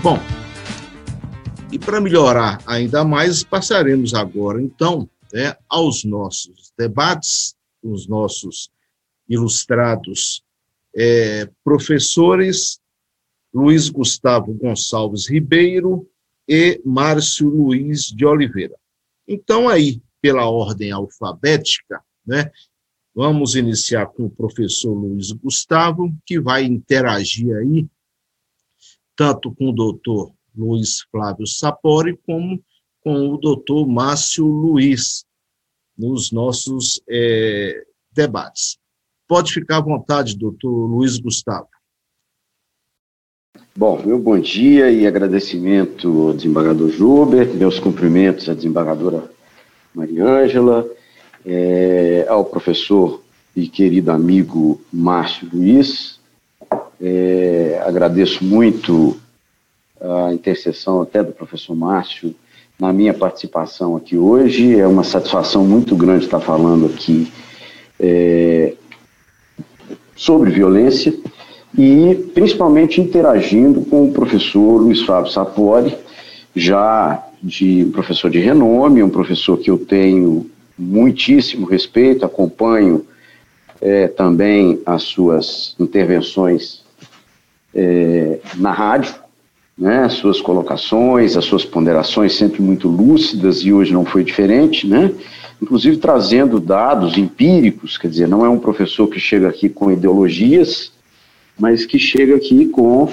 Bom, e para melhorar ainda mais, passaremos agora, então, né, aos nossos debates, os nossos ilustrados é, professores Luiz Gustavo Gonçalves Ribeiro e Márcio Luiz de Oliveira. Então, aí, pela ordem alfabética, né, vamos iniciar com o professor Luiz Gustavo, que vai interagir aí tanto com o doutor Luiz Flávio Sapori, como com o doutor Márcio Luiz, nos nossos é, debates. Pode ficar à vontade, doutor Luiz Gustavo. Bom, meu bom dia e agradecimento ao desembargador Jubert, meus cumprimentos à desembargadora Mariângela, é, ao professor e querido amigo Márcio Luiz, é, agradeço muito a intercessão até do professor Márcio na minha participação aqui hoje. É uma satisfação muito grande estar falando aqui é, sobre violência e principalmente interagindo com o professor Luiz Fábio Sapori, já de um professor de renome, um professor que eu tenho muitíssimo respeito, acompanho é, também as suas intervenções é, na rádio, né, as suas colocações, as suas ponderações sempre muito lúcidas e hoje não foi diferente, né? Inclusive trazendo dados empíricos, quer dizer, não é um professor que chega aqui com ideologias, mas que chega aqui com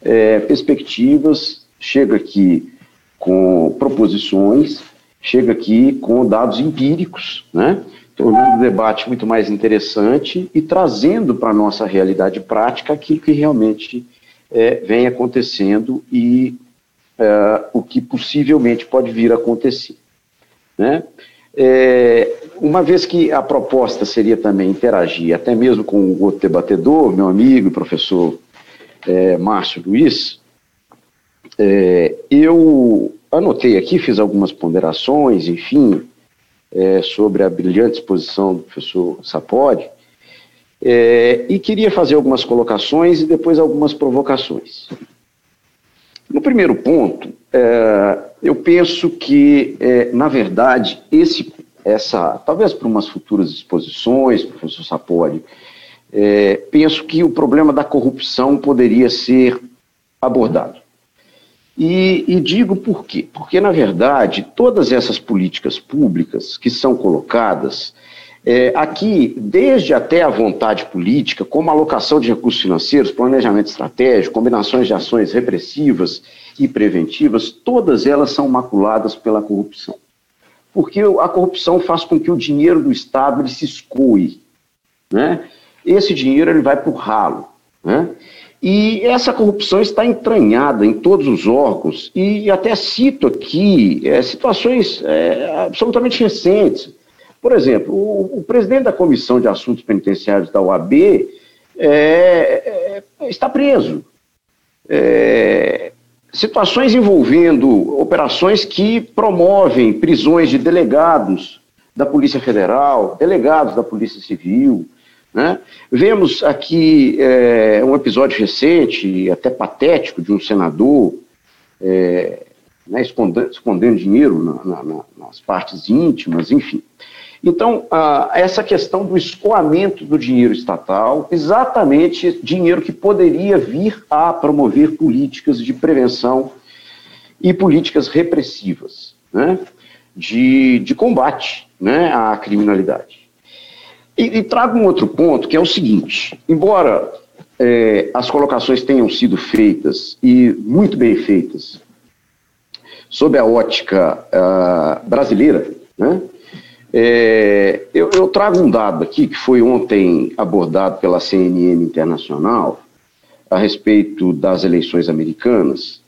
é, perspectivas, chega aqui com proposições, chega aqui com dados empíricos, né? tornando o debate muito mais interessante e trazendo para a nossa realidade prática aquilo que realmente é, vem acontecendo e é, o que possivelmente pode vir a acontecer. Né? É, uma vez que a proposta seria também interagir até mesmo com o outro debatedor, meu amigo professor é, Márcio Luiz, é, eu anotei aqui, fiz algumas ponderações, enfim, é, sobre a brilhante exposição do professor Sapori, é, e queria fazer algumas colocações e depois algumas provocações. No primeiro ponto, é, eu penso que, é, na verdade, esse, essa, talvez para umas futuras exposições, professor Sapori, é, penso que o problema da corrupção poderia ser abordado. E, e, digo por quê? Porque, na verdade, todas essas políticas públicas que são colocadas é, aqui, desde até a vontade política, como alocação de recursos financeiros, planejamento estratégico, combinações de ações repressivas e preventivas, todas elas são maculadas pela corrupção. Porque a corrupção faz com que o dinheiro do Estado se escoe. Né? Esse dinheiro ele vai para o ralo. Né? E essa corrupção está entranhada em todos os órgãos, e até cito aqui é, situações é, absolutamente recentes. Por exemplo, o, o, presidente da Comissão de Assuntos Penitenciários da OAB é, é, está preso. É, situações envolvendo operações que promovem prisões de delegados da Polícia Federal, delegados da Polícia Civil, né? Vemos aqui é, um episódio recente, até patético, de um senador é, né, escondendo, escondendo, dinheiro na, na, nas partes íntimas, enfim. Então, essa questão do escoamento do dinheiro estatal, exatamente dinheiro que poderia vir a promover políticas de prevenção e políticas repressivas, né, de, de combate né, à criminalidade. E, e trago um outro ponto, que é o seguinte: embora é, as colocações tenham sido feitas e muito bem feitas sob a ótica uh, brasileira, né? É, eu, eu, trago um dado aqui que foi ontem abordado pela CNN Internacional a respeito das eleições americanas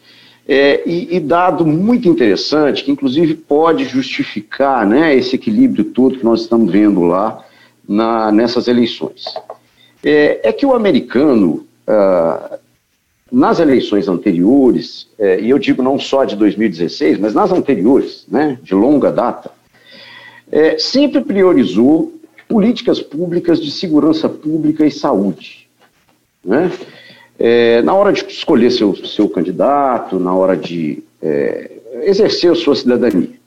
É, e, e, dado muito interessante, que inclusive pode justificar né, esse equilíbrio todo que nós estamos vendo lá na, nessas eleições. É, é, que o americano, ah, nas eleições anteriores, é, e eu digo não só de 2016, mas nas anteriores, né, de longa data, é, sempre priorizou políticas públicas de segurança pública e saúde. Né? É, na hora de escolher seu, seu candidato, na hora de é, exercer a sua cidadania.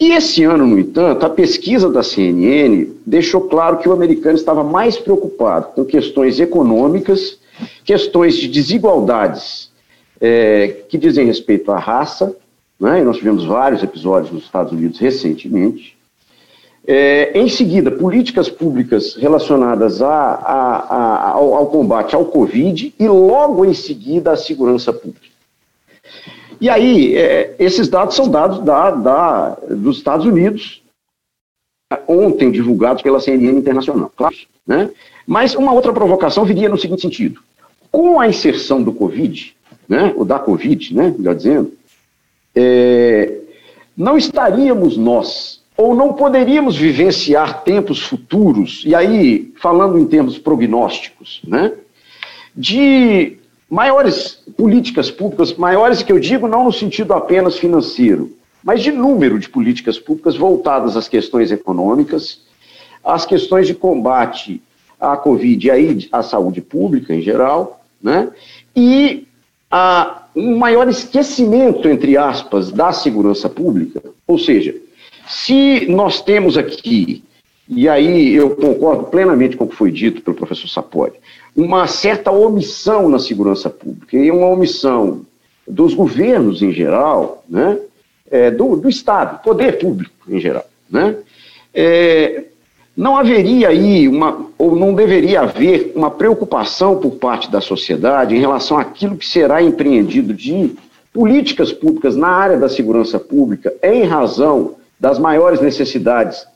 E esse ano, no entanto, a pesquisa da CNN deixou claro que o americano estava mais preocupado com questões econômicas, questões de desigualdades é, que dizem respeito à raça, né, e nós tivemos vários episódios nos Estados Unidos recentemente, é, em seguida, políticas públicas relacionadas a, a, a, ao, ao, combate ao Covid e logo em seguida a segurança pública. E aí, é, esses dados são dados da, da, dos Estados Unidos, ontem divulgados pela CNN Internacional, claro. Né? Mas uma outra provocação viria no seguinte sentido. Com a inserção do Covid, né, ou da Covid, né, melhor dizendo, é, não estaríamos nós ou não poderíamos vivenciar tempos futuros, e aí, falando em termos prognósticos, né, de maiores políticas públicas, maiores que eu digo não no sentido apenas financeiro, mas de número de políticas públicas voltadas às questões econômicas, às questões de combate à Covid e à saúde pública em geral, né, e a um maior esquecimento, entre aspas, da segurança pública, ou seja, se nós temos aqui, e aí eu concordo plenamente com o que foi dito pelo professor Sapori, uma certa omissão na segurança pública, e uma omissão dos governos em geral, né, é, do, do Estado, poder público em geral, né, é, não haveria aí uma, ou não deveria haver uma preocupação por parte da sociedade em relação àquilo que será empreendido de políticas públicas na área da segurança pública em razão das maiores necessidades,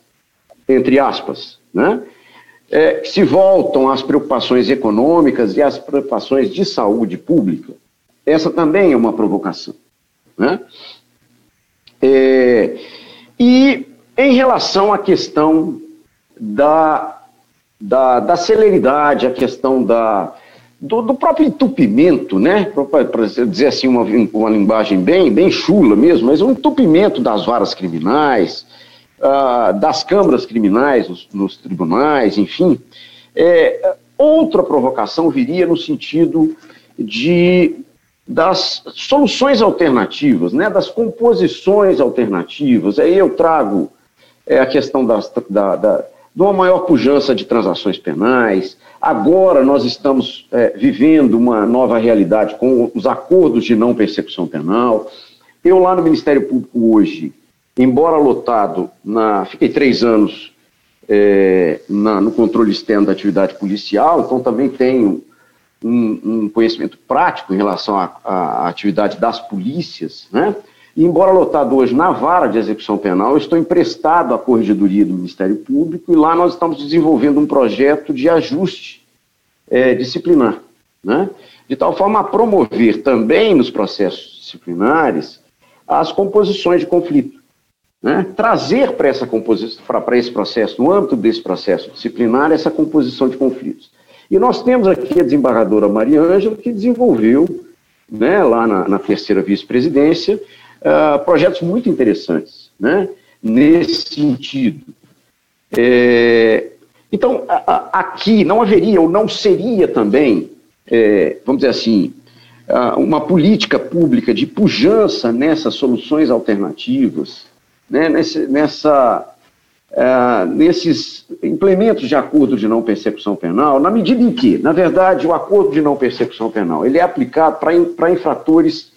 entre aspas, né? É, se voltam às preocupações econômicas e às preocupações de saúde pública. Essa também é uma provocação. Né? É, e em relação à questão da, da, da celeridade, a questão da, do, do próprio entupimento, né? Para dizer assim, uma, uma linguagem bem, bem chula mesmo, mas um entupimento das varas criminais, uh, das câmaras criminais nos, nos tribunais, enfim. É, outra provocação viria no sentido de das soluções alternativas, né, das composições alternativas. Aí eu trago é, a questão das, da, da, de uma maior pujança de transações penais, Agora nós estamos é, vivendo uma nova realidade com os acordos de não persecução penal. Eu lá no Ministério Público hoje, embora lotado, na, fiquei três anos é, na, no controle externo da atividade policial, então também tenho um, um conhecimento prático em relação à atividade das polícias, né? E, embora lotado hoje na vara de execução penal, eu estou emprestado à Corregedoria do Ministério Público e lá nós estamos desenvolvendo um projeto de ajuste é, disciplinar, né? de tal forma a promover também nos processos disciplinares as composições de conflito. Né? Trazer para essa composição, para esse processo, no âmbito desse processo disciplinar, essa composição de conflitos. E nós temos aqui a desembargadora Maria Ângela, que desenvolveu, né, lá na, na terceira vice-presidência, uh, projetos muito interessantes, né, nesse sentido. É, então, aqui não haveria ou não seria também, é, vamos dizer assim, uma política pública de pujança nessas soluções alternativas, né, nesse, nessa, uh, nesses implementos de acordo de não persecução penal, na medida em que, na verdade, o acordo de não persecução penal ele é aplicado para infratores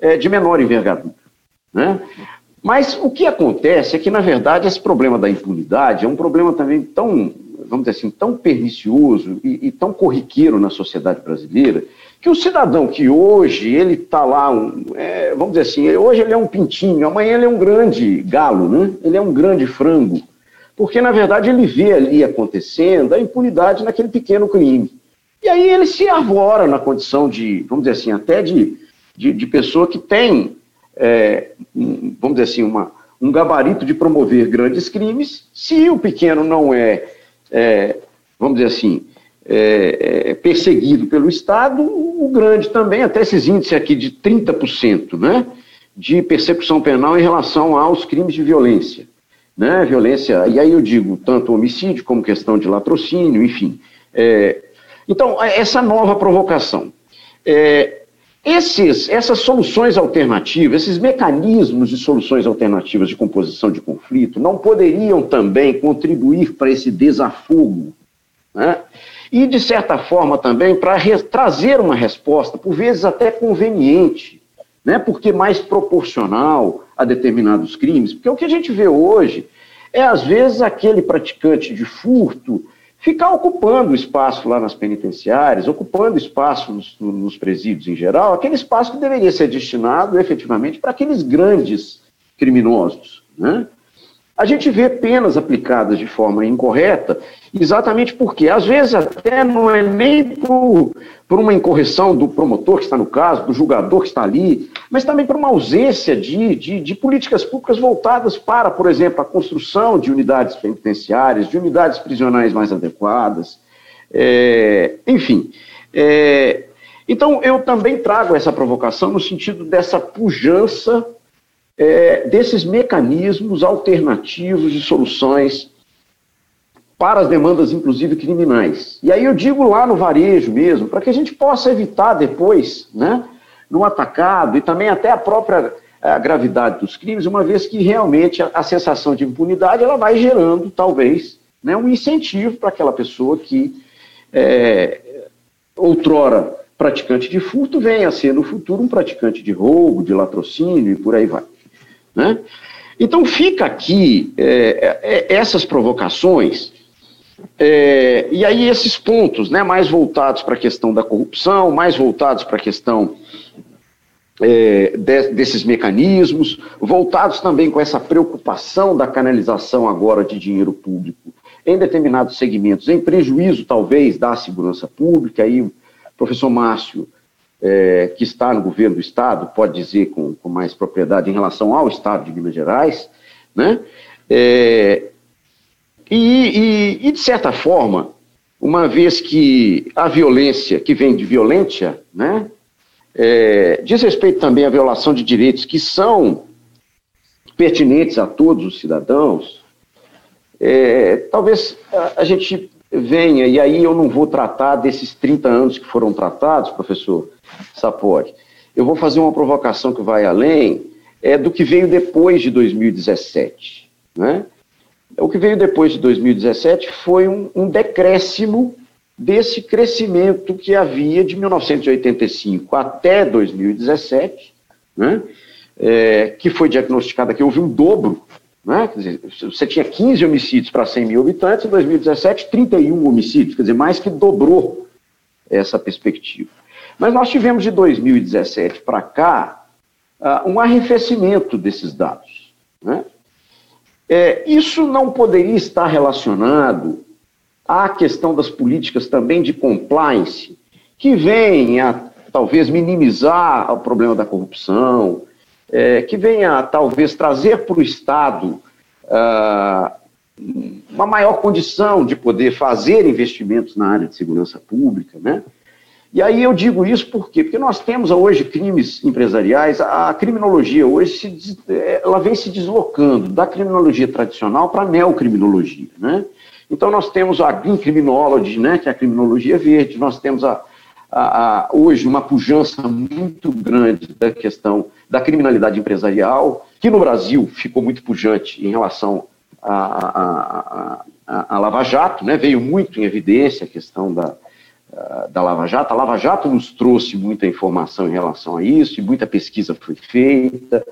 é, de menor envergadura. Né? Mas o que acontece é que, na verdade, esse problema da impunidade é um problema também tão, vamos dizer assim, tão pernicioso e, e tão corriqueiro na sociedade brasileira, que o cidadão que hoje ele está lá, um, é, vamos dizer assim, hoje ele é um pintinho, amanhã ele é um grande galo, né? ele é um grande frango, porque na verdade ele vê ali acontecendo a impunidade naquele pequeno crime. E aí ele se arvora na condição de, vamos dizer assim, até de de, de pessoa que tem, é, um, vamos dizer assim, uma, um gabarito de promover grandes crimes, se o pequeno não é, é vamos dizer assim, é, é, perseguido pelo Estado, o grande também, até esses índices aqui de 30%, né, de persecução penal em relação aos crimes de violência. Né, violência, e aí eu digo tanto homicídio como questão de latrocínio, enfim. É, então, essa nova provocação. É, esses, essas soluções alternativas, esses mecanismos de soluções alternativas de composição de conflito, não poderiam também contribuir para esse desafogo, né? e, de certa forma, também para trazer uma resposta, por vezes até conveniente, né? porque mais proporcional a determinados crimes. Porque o que a gente vê hoje é, às vezes, aquele praticante de furto ficar ocupando espaço lá nas penitenciárias, ocupando espaço nos, nos, presídios em geral, aquele espaço que deveria ser destinado efetivamente para aqueles grandes criminosos. Né? A gente vê penas aplicadas de forma incorreta, exatamente porque, às vezes, até não é nem por, por uma incorreção do promotor que está no caso, do julgador que está ali, mas também por uma ausência de, de, de políticas públicas voltadas para, por exemplo, a construção de unidades penitenciárias, de unidades prisionais mais adequadas, é, enfim. É, então, eu também trago essa provocação no sentido dessa pujança é, desses mecanismos alternativos de soluções para as demandas, inclusive criminais. E aí eu digo lá no varejo mesmo, para que a gente possa evitar depois, né, no atacado e também até a própria a gravidade dos crimes, uma vez que realmente a, a sensação de impunidade ela vai gerando, talvez, né, um incentivo para aquela pessoa que é, outrora praticante de furto venha a ser no futuro um praticante de roubo, de latrocínio e por aí vai. Né? Então fica aqui é, é, essas provocações, é, e aí esses pontos né, mais voltados para a questão da corrupção, mais voltados para a questão é, de, desses mecanismos, voltados também com essa preocupação da canalização agora de dinheiro público em determinados segmentos, em prejuízo talvez da segurança pública, aí professor Márcio é, que está no governo do Estado, pode dizer com, com, mais propriedade em relação ao Estado de Minas Gerais, né? É, e, e, e, de certa forma, uma vez que a violência, que vem de violência, né, é, diz respeito também à violação de direitos que são pertinentes a todos os cidadãos, é, talvez a, a gente venha, e aí eu não vou tratar desses 30 anos que foram tratados, professor, Sapori. Eu vou fazer uma provocação que vai além é do que veio depois de 2017. Né? O que veio depois de 2017 foi um, um decréscimo desse crescimento que havia de 1985 até 2017, né? É, que foi diagnosticado aqui, houve um dobro. Né? Dizer, você tinha 15 homicídios para 100 mil habitantes, em 2017, 31 homicídios, quer dizer, mais que dobrou essa perspectiva. Mas nós tivemos de 2017 para cá uh, um arrefecimento desses dados. Né? É, isso não poderia estar relacionado à questão das políticas também de compliance, que vem a talvez minimizar o problema da corrupção, é, que venha talvez trazer para o Estado uh, uma maior condição de poder fazer investimentos na área de segurança pública, né? E aí eu digo isso por quê? Porque nós temos hoje crimes empresariais, a criminologia hoje se, ela vem se deslocando da criminologia tradicional para a neocriminologia, né? Então nós temos a Green Criminology, né, que é a criminologia verde, nós temos a, a, a, hoje uma pujança muito grande da questão da criminalidade empresarial, que no Brasil ficou muito pujante em relação à Lava Jato, né, veio muito em evidência a questão da, da Lava Jato. A Lava Jato nos trouxe muita informação em relação a isso, e muita pesquisa foi feita,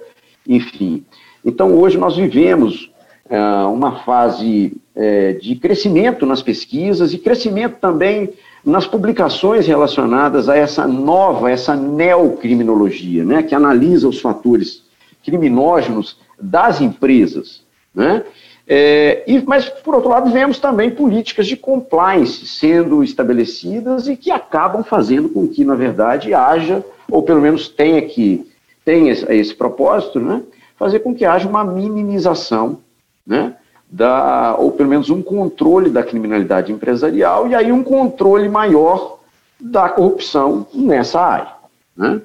enfim. Então, hoje nós vivemos é, uma fase é, de crescimento nas pesquisas e crescimento também nas publicações relacionadas a essa nova, essa neocriminologia, né, que analisa os fatores criminógenos das empresas, né, é, e, mas, por outro lado, vemos também políticas de compliance sendo estabelecidas e que acabam fazendo com que, na verdade, haja ou pelo menos tenha que, tem esse, esse propósito, né? fazer com que haja uma minimização, né? Da, ou pelo menos um controle da criminalidade empresarial e aí um controle maior da corrupção nessa área. Né?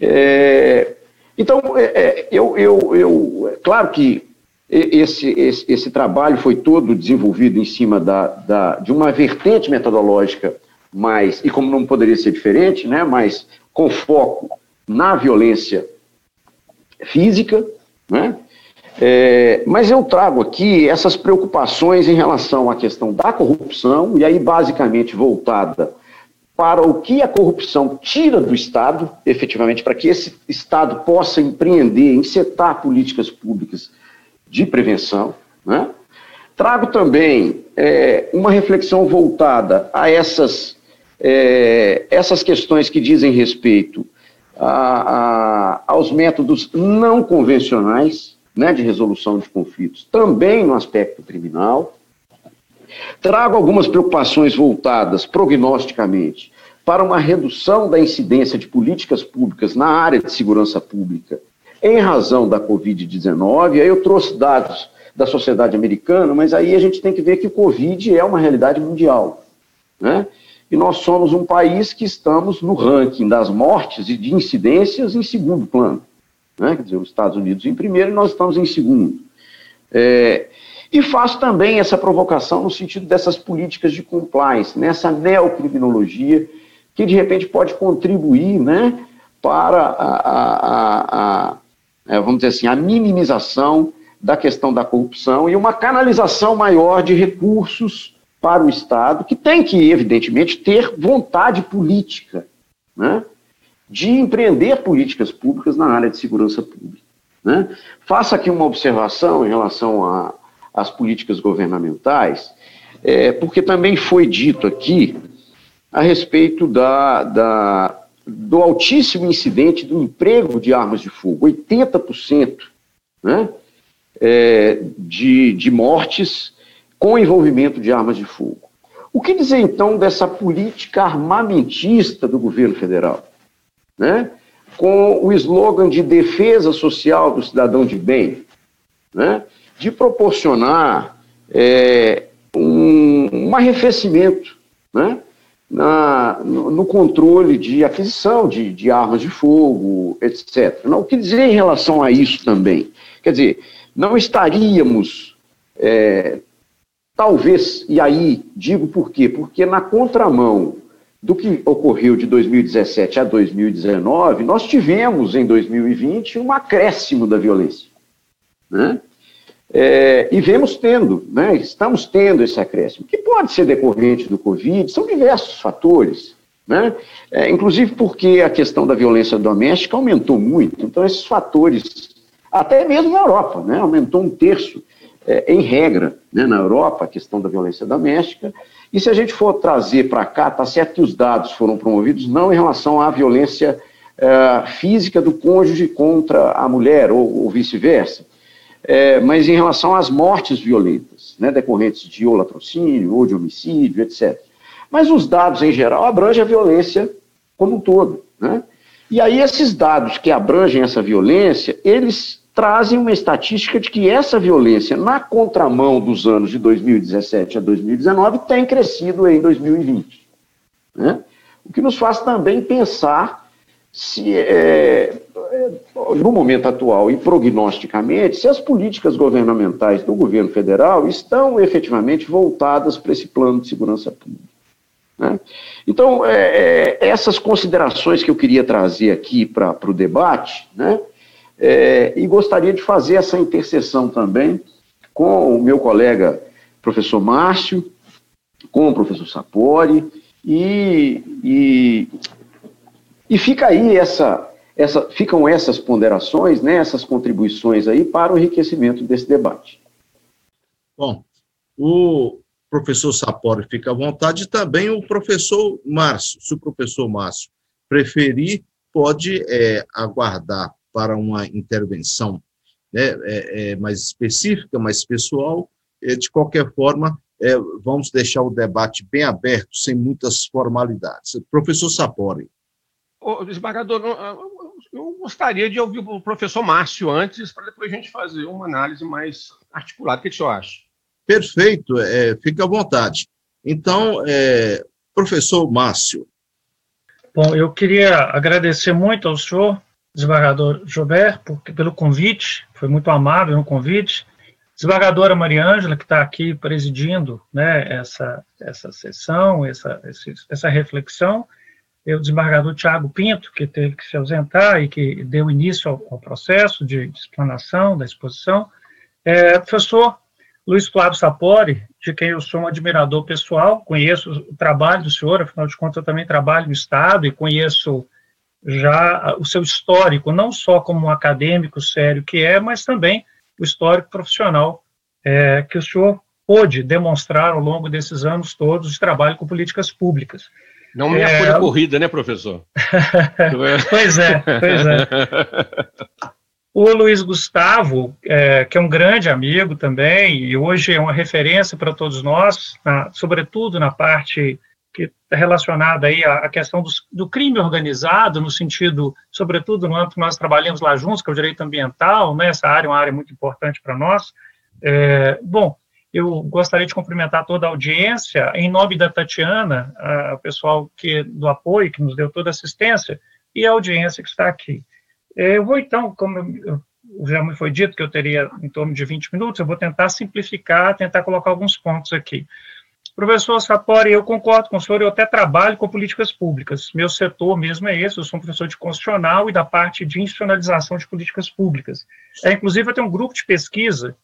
É, então, é, é, eu, eu, eu, é claro que esse, esse, esse, trabalho foi todo desenvolvido em cima da, da, de uma vertente metodológica mais, e como não poderia ser diferente, né, mas com foco na violência física, né, é, mas eu trago aqui essas preocupações em relação à questão da corrupção, e aí basicamente voltada para o que a corrupção tira do Estado, efetivamente, para que esse Estado possa empreender, encetar políticas públicas de prevenção. Né? Trago também é, uma reflexão voltada a essas, é, essas questões que dizem respeito a, a, aos métodos não convencionais né, de resolução de conflitos, também no aspecto criminal. Trago algumas preocupações voltadas prognosticamente para uma redução da incidência de políticas públicas na área de segurança pública em razão da Covid-19. Aí eu trouxe dados da sociedade americana, mas aí a gente tem que ver que o Covid é uma realidade mundial. Né? E nós somos um país que estamos no ranking das mortes e de incidências em segundo plano. Né? Quer dizer, os Estados Unidos em primeiro e nós estamos em segundo. É, e faço também essa provocação no sentido dessas políticas de compliance, nessa neocriminologia que de repente pode contribuir né, para a, a, a, a, é, vamos dizer assim, a minimização da questão da corrupção e uma canalização maior de recursos para o Estado, que tem que, evidentemente, ter vontade política né, de empreender políticas públicas na área de segurança pública. Né? Faça aqui uma observação em relação às políticas governamentais, é, porque também foi dito aqui a respeito da, da, do altíssimo incidente do emprego de armas de fogo, 80% né, é, de, de mortes com envolvimento de armas de fogo. O que dizer então dessa política armamentista do governo federal? Né? Com o slogan de defesa social do cidadão de bem, né? de proporcionar é, um, um arrefecimento né? na, no, no, controle de aquisição de, de, armas de fogo, etc. Não, o que dizer em relação a isso também? Quer dizer, não estaríamos, é, talvez, e aí digo por quê? Porque na contramão do que ocorreu de 2017 a 2019, nós tivemos em 2020 um acréscimo da violência. Né? É, e vemos tendo, né, estamos tendo esse acréscimo, que pode ser decorrente do Covid, são diversos fatores, né, é, inclusive porque a questão da violência doméstica aumentou muito, então esses fatores, até mesmo na Europa, né, aumentou um terço, é, em regra, né, na Europa, a questão da violência doméstica, e se a gente for trazer para cá, está certo que os dados foram promovidos não em relação à violência é, física do cônjuge contra a mulher, ou, ou vice-versa, é, mas em relação às mortes violentas, né, decorrentes de ou latrocínio, ou de homicídio, etc. Mas os dados, em geral, abrangem a violência como um todo. Né? E aí, esses dados que abrangem essa violência, eles trazem uma estatística de que essa violência, na contramão dos anos de 2017 a 2019, tem crescido em 2020. Né? O que nos faz também pensar se, é, é, no momento atual e prognosticamente, se as políticas governamentais do governo federal estão efetivamente voltadas para esse plano de segurança pública. Né? Então, é, é, essas considerações que eu queria trazer aqui para o debate, né? É, e gostaria de fazer essa interseção também com o meu colega professor Márcio, com o professor Sapori, e, e e fica aí essa, essa, ficam essas ponderações, né, essas contribuições aí para o enriquecimento desse debate. Bom, o professor Sapori fica à vontade e também o professor Márcio. Se o professor Márcio preferir, pode é, aguardar para uma intervenção né, é, é, mais específica, mais pessoal. É, de qualquer forma, é, vamos deixar o debate bem aberto, sem muitas formalidades. Professor Sapori. oh, desembargador, eu gostaria de ouvir o professor Márcio antes, para depois a gente fazer uma análise mais articulada. O que, que o senhor acha? Perfeito, é, fique à vontade. Então, é, professor Márcio. Bom, eu queria agradecer muito ao senhor, desembargador Joubert, por, pelo convite, foi muito amável no convite. Desembargadora Maria Ângela, que está aqui presidindo né, essa, essa sessão, essa, essa reflexão, e o desembargador Tiago Pinto, que teve que se ausentar e que deu início ao, ao processo de, de, explanação da exposição, é, professor Luiz Flávio Sapori, de quem eu sou um admirador pessoal, conheço o trabalho do senhor, afinal de contas eu também trabalho no Estado e conheço já o seu histórico, não só como um acadêmico sério que é, mas também o histórico profissional é, que o senhor pôde demonstrar ao longo desses anos todos de trabalho com políticas públicas. Não minha é... folha corrida, né, professor? pois é, pois é. O Luiz Gustavo, é, que é um grande amigo também, e hoje é uma referência para todos nós, na, sobretudo na parte que está relacionada aí à, questão do, do, crime organizado, no sentido, sobretudo no âmbito que nós trabalhamos lá juntos, que é o direito ambiental, né, essa área é uma área muito importante para nós. É, bom, eu gostaria de cumprimentar toda a audiência, em nome da Tatiana, o pessoal que, do apoio, que nos deu toda a assistência, e a audiência que está aqui. É, eu vou então, como já me foi dito que eu teria em torno de 20 minutos, eu vou tentar simplificar, tentar colocar alguns pontos aqui. Professor Sapori, eu concordo com o senhor, eu até trabalho com políticas públicas. Meu setor mesmo é esse, eu sou um professor de constitucional e da parte de institucionalização de políticas públicas. É, inclusive, eu tenho um grupo de pesquisa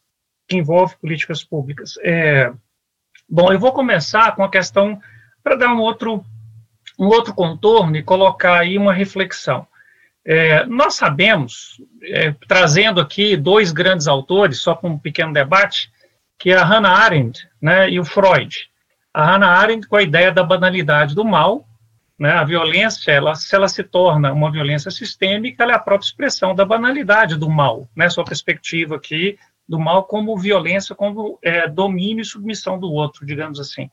que envolve políticas públicas. É, bom, eu vou começar com a questão, para dar um outro, um outro contorno e colocar aí uma reflexão. É, nós sabemos, é, trazendo aqui dois grandes autores, só com um pequeno debate, que é a Hannah Arendt né, e o Freud. A Hannah Arendt com a ideia da banalidade do mal, né, a violência, ela, se ela se torna uma violência sistêmica, ela é a própria expressão da banalidade do mal, né, sua perspectiva aqui do mal como violência, como é, domínio e submissão do outro, digamos assim.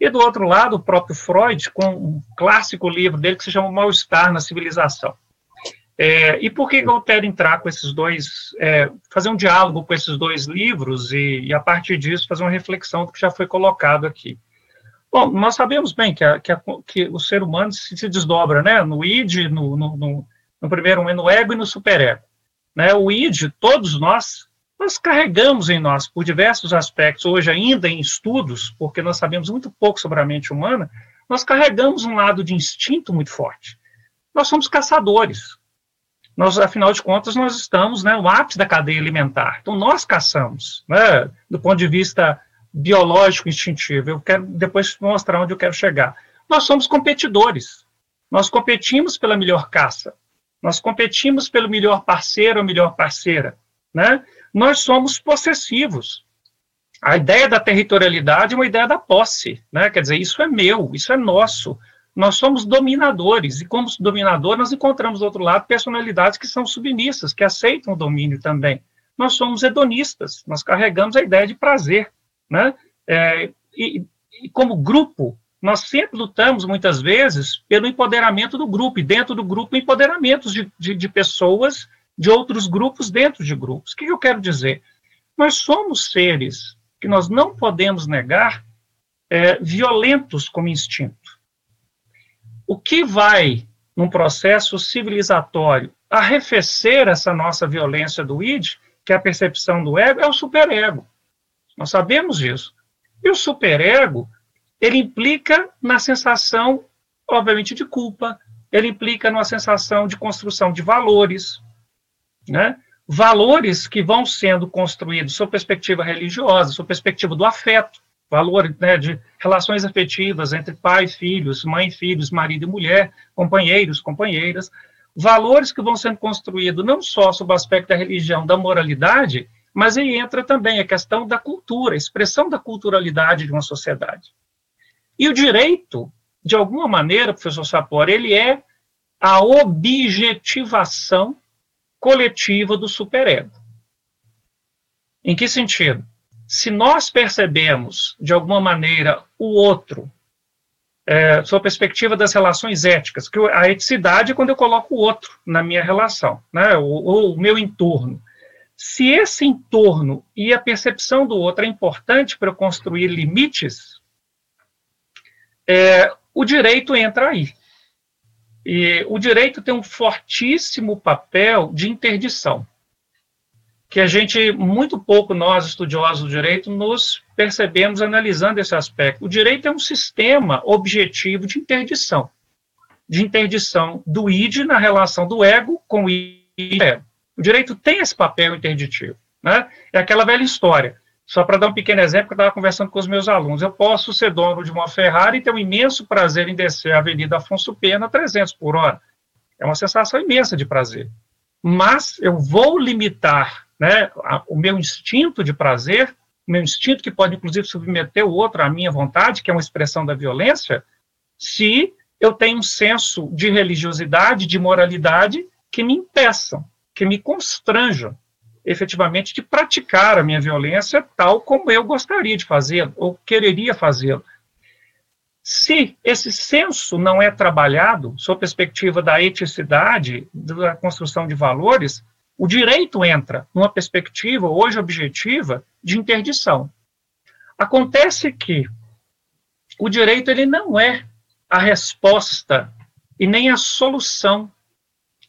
E do outro lado, o próprio Freud, com um clássico livro dele que se chama Mal-Estar na Civilização. É, e por que eu quero entrar com esses dois, é, fazer um diálogo com esses dois livros e, e, a partir disso, fazer uma reflexão do que já foi colocado aqui? Bom, nós sabemos bem que, a, que, a, que o ser humano se, se, desdobra né, no id, no, no, no, no primeiro no ego e no superego. Né, o id, todos nós, nós carregamos em nós, por diversos aspectos, hoje ainda em estudos, porque nós sabemos muito pouco sobre a mente humana, nós carregamos um lado de instinto muito forte. Nós somos caçadores, nós, afinal de contas, nós estamos né, no ápice da cadeia alimentar. Então, nós caçamos, né, do ponto de vista biológico instintivo. Eu quero depois mostrar onde eu quero chegar. Nós somos competidores. Nós competimos pela melhor caça. Nós competimos pelo melhor parceiro ou melhor parceira. Né? Nós somos possessivos. A ideia da territorialidade é uma ideia da posse. Né? Quer dizer, isso é meu, isso é nosso. Nós somos dominadores, e como dominador, nós encontramos do outro lado personalidades que são submissas, que aceitam o domínio também. Nós somos hedonistas, nós carregamos a ideia de prazer. Né? É, e, e, como grupo, nós sempre lutamos, muitas vezes, pelo empoderamento do grupo, e dentro do grupo, empoderamentos de, de, de pessoas de outros grupos dentro de grupos. O que eu quero dizer? Nós somos seres que nós não podemos negar é, violentos como instinto. O que vai, num processo civilizatório, arrefecer essa nossa violência do id, que é a percepção do ego, é o superego. Nós sabemos disso. E o superego, ele implica na sensação, obviamente, de culpa, ele implica numa sensação de construção de valores, né? valores que vão sendo construídos sob perspectiva religiosa, sob perspectiva do afeto, valor né, de relações afetivas entre pai filhos, mãe filhos, marido e mulher, companheiros, companheiras, valores que vão sendo construídos não só sob o aspecto da religião, da moralidade, mas aí entra também a questão da cultura, a expressão da culturalidade de uma sociedade. E o direito, de alguma maneira, professor Sapor, ele é a objetivação coletiva do superego. Em que sentido? Se nós percebemos, de alguma maneira, o outro é, perspectiva das relações éticas, que a eticidade é quando eu coloco o outro na minha relação, né, ou o meu entorno. Se esse entorno e a percepção do outro é importante para eu construir limites, é, o direito entra aí. E o direito tem um fortíssimo papel de interdição, que a gente, muito pouco nós, estudiosos do direito, nos percebemos analisando esse aspecto. O direito é um sistema objetivo de interdição, de interdição do id na relação do ego com o id. O direito tem esse papel interditivo. Né? É aquela velha história. Só para dar um pequeno exemplo, eu estava conversando com os meus alunos. Eu posso ser dono de uma Ferrari e ter um imenso prazer em descer a Avenida Afonso Pena a 300 por hora. É uma sensação imensa de prazer. Mas eu vou limitar né, a, o meu instinto de prazer, o meu instinto que pode, inclusive, submeter o outro à minha vontade, que é uma expressão da violência, se eu tenho um senso de religiosidade, de moralidade, que me impeçam, que me constranjam efetivamente de praticar a minha violência tal como eu gostaria de fazer ou quereria fazê-lo. Se esse senso não é trabalhado sob perspectiva da eticidade, da construção de valores, o direito entra numa perspectiva hoje objetiva de interdição. Acontece que o direito ele não é a resposta e nem a solução,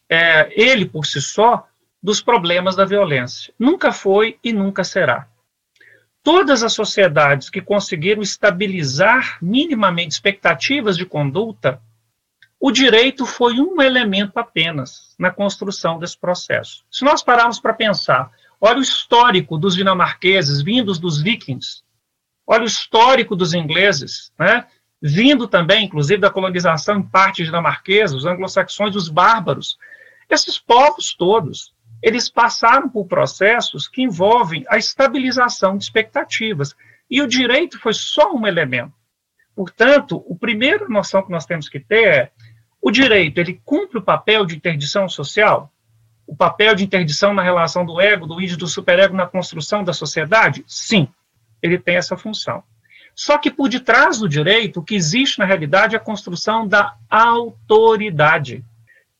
é, ele por si só, dos problemas da violência. Nunca foi e nunca será. Todas as sociedades que conseguiram estabilizar minimamente expectativas de conduta, o direito foi um elemento apenas na construção desse processo. Se nós pararmos para pensar, olha o histórico dos dinamarqueses vindos dos vikings, olha o histórico dos ingleses, né? vindo também, inclusive, da colonização em parte dinamarquesa, os anglo-saxões, os bárbaros. Esses povos todos, eles passaram por processos que envolvem a estabilização de expectativas. E o direito foi só um elemento. Portanto, a primeira noção que nós temos que ter é o direito, ele cumpre o papel de interdição social? O papel de interdição na relação do ego, do id do superego na construção da sociedade? Sim, ele tem essa função. Só que por detrás do direito, o que existe na realidade é a construção da autoridade.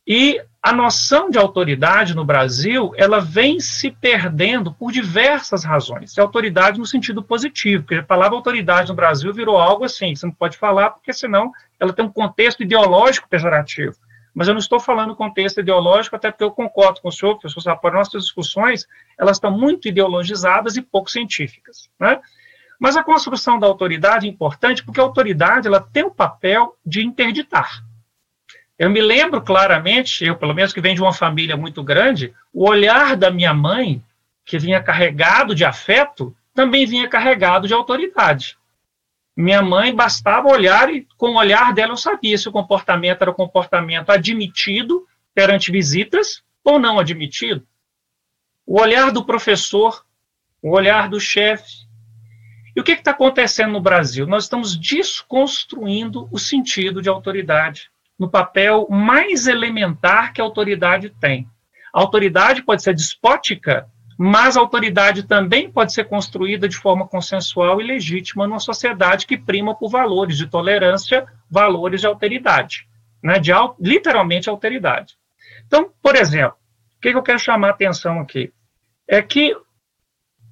E a noção de autoridade no Brasil, ela vem se perdendo por diversas razões. E autoridade no sentido positivo, porque a palavra autoridade no Brasil virou algo assim, você não pode falar, porque senão ela tem um contexto ideológico pejorativo. Mas eu não estou falando contexto ideológico, até porque eu concordo com o senhor, professor Sapori, nossas discussões, elas estão muito ideologizadas e pouco científicas, né? Mas a construção da autoridade é importante porque a autoridade ela tem o papel de interditar. Eu me lembro claramente, eu pelo menos que venho de uma família muito grande, o olhar da minha mãe, que vinha carregado de afeto, também vinha carregado de autoridade. Minha mãe bastava olhar e com o olhar dela eu sabia se o comportamento era um comportamento admitido perante visitas ou não admitido. O olhar do professor, o olhar do chefe. E o que está acontecendo no Brasil? Nós estamos desconstruindo o sentido de autoridade no papel mais elementar que a autoridade tem. A autoridade pode ser despótica, mas a autoridade também pode ser construída de forma consensual e legítima numa sociedade que prima por valores de tolerância, valores de alteridade, né, de literalmente alteridade. Então, por exemplo, o que eu quero chamar a atenção aqui? É que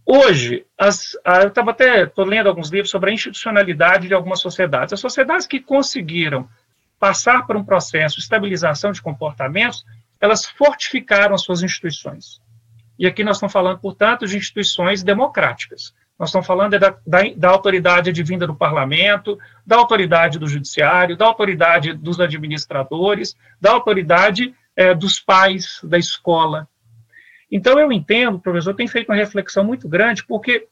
hoje, as, eu estava até tô lendo alguns livros sobre a institucionalidade de algumas sociedades. As sociedades que conseguiram passar por um processo de estabilização de comportamentos, elas fortificaram as suas instituições. E aqui nós estamos falando, portanto, de instituições democráticas. Nós estamos falando da, da, da autoridade advinda do parlamento, da autoridade do judiciário, da autoridade dos administradores, da autoridade é, dos pais, da escola. Então, eu entendo, professor tem feito uma reflexão muito grande, porque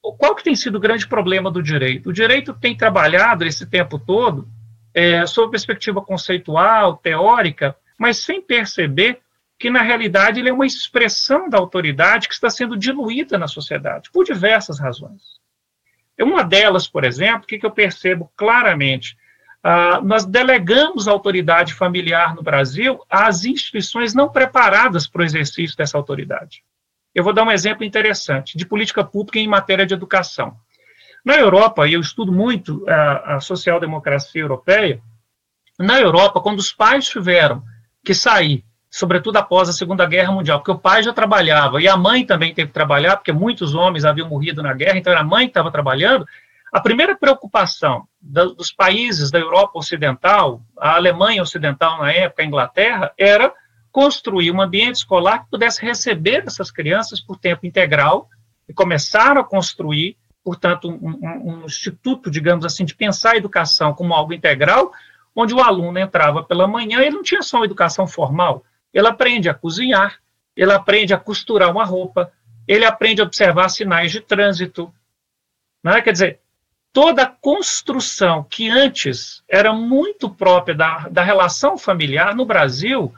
qual que tem sido o grande problema do direito? O direito tem trabalhado esse tempo todo é, sob perspectiva conceitual, teórica, mas sem perceber que, na realidade, ele é uma expressão da autoridade que está sendo diluída na sociedade, por diversas razões. Uma delas, por exemplo, que, que eu percebo claramente, ah, nós delegamos a autoridade familiar no Brasil às instituições não preparadas para o exercício dessa autoridade. Eu vou dar um exemplo interessante de política pública em matéria de educação. Na Europa, e eu estudo muito a, a social-democracia europeia, na Europa, quando os pais tiveram que sair, sobretudo após a Segunda Guerra Mundial, porque o pai já trabalhava e a mãe também teve que trabalhar, porque muitos homens haviam morrido na guerra, então era a mãe que estava trabalhando, a primeira preocupação da, dos países da Europa Ocidental, a Alemanha Ocidental na época, a Inglaterra, era construir um ambiente escolar que pudesse receber essas crianças por tempo integral e começaram a construir, portanto, um, um, instituto, digamos assim, de pensar a educação como algo integral, onde o aluno entrava pela manhã ele não tinha só uma educação formal, ele aprende a cozinhar, ele aprende a costurar uma roupa, ele aprende a observar sinais de trânsito. Né? Quer dizer, toda a construção que antes era muito própria da, da relação familiar no Brasil,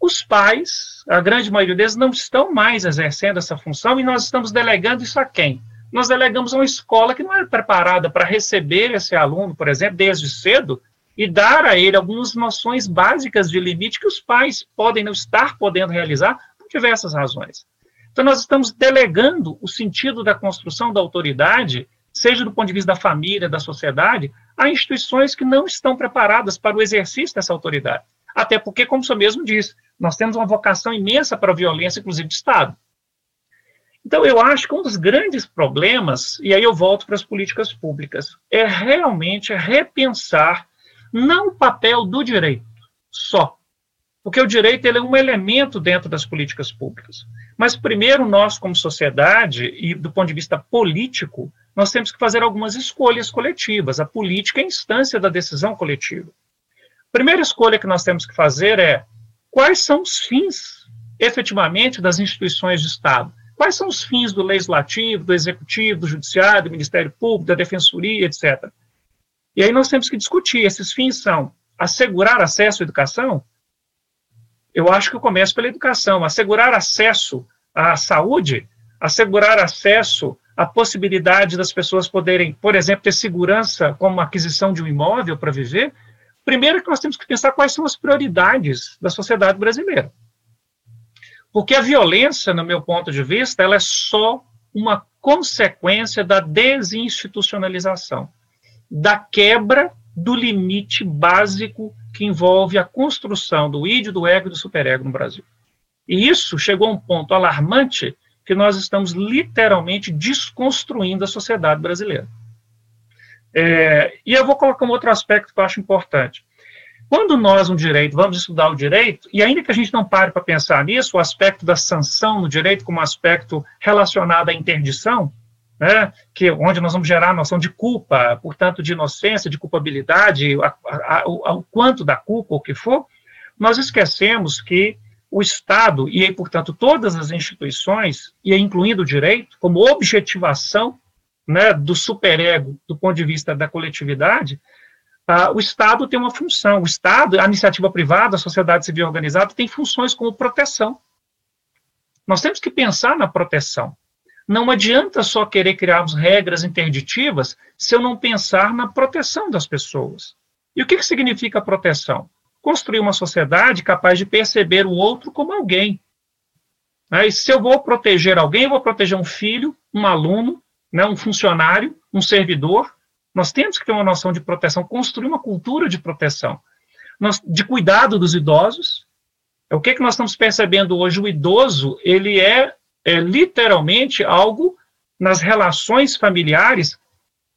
os pais, a grande maioria deles, não estão mais exercendo essa função e nós estamos delegando isso a quem? Nós delegamos a uma escola que não é preparada para receber esse aluno, por exemplo, desde cedo, e dar a ele algumas noções básicas de limite que os pais podem não estar podendo realizar por diversas razões. Então, nós estamos delegando o sentido da construção da autoridade seja do ponto de vista da família, da sociedade, a instituições que não estão preparadas para o exercício dessa autoridade. Até porque, como o senhor mesmo disse, nós temos uma vocação imensa para a violência, inclusive de Estado. Então, eu acho que um dos grandes problemas, e aí eu volto para as políticas públicas, é realmente repensar não o papel do direito só, porque o direito ele é um elemento dentro das políticas públicas. Mas, primeiro, nós, como sociedade, e do ponto de vista político, nós temos que fazer algumas escolhas coletivas. A política é a instância da decisão coletiva. A primeira escolha que nós temos que fazer é quais são os fins, efetivamente, das instituições de Estado. Quais são os fins do legislativo, do executivo, do judiciário, do Ministério Público, da defensoria, etc. E aí nós temos que discutir. Esses fins são assegurar acesso à educação, eu acho que eu começo pela educação. Assegurar acesso à saúde, assegurar acesso à possibilidade das pessoas poderem, por exemplo, ter segurança como aquisição de um imóvel para viver. Primeiro que nós temos que pensar quais são as prioridades da sociedade brasileira. Porque a violência, no meu ponto de vista, ela é só uma consequência da desinstitucionalização, da quebra do limite básico que envolve a construção do id, do ego e do superego no Brasil. E isso chegou a um ponto alarmante que nós estamos literalmente desconstruindo a sociedade brasileira. É, e eu vou colocar um outro aspecto que eu acho importante. Quando nós, no direito, vamos estudar o direito, e ainda que a gente não pare para pensar nisso, o aspecto da sanção no direito como aspecto relacionado à interdição, né, que onde nós vamos gerar a noção de culpa, portanto, de inocência, de culpabilidade, o quanto da culpa, o que for, nós esquecemos que o Estado, e, portanto, todas as instituições, e incluindo o direito, como objetivação né, do superego do ponto de vista da coletividade, ah, o Estado tem uma função. O Estado, a iniciativa privada, a sociedade civil organizada, tem funções como proteção. Nós temos que pensar na proteção. Não adianta só querer criarmos regras interditivas se eu não pensar na proteção das pessoas. E o que, que significa proteção? Construir uma sociedade capaz de perceber o outro como alguém. Né? E se eu vou proteger alguém, eu vou proteger um filho, um aluno, né, um funcionário, um servidor. Nós temos que ter uma noção de proteção, construir uma cultura de proteção, nós, de cuidado dos idosos. O que, que nós estamos percebendo hoje? O idoso, ele é é literalmente algo nas relações familiares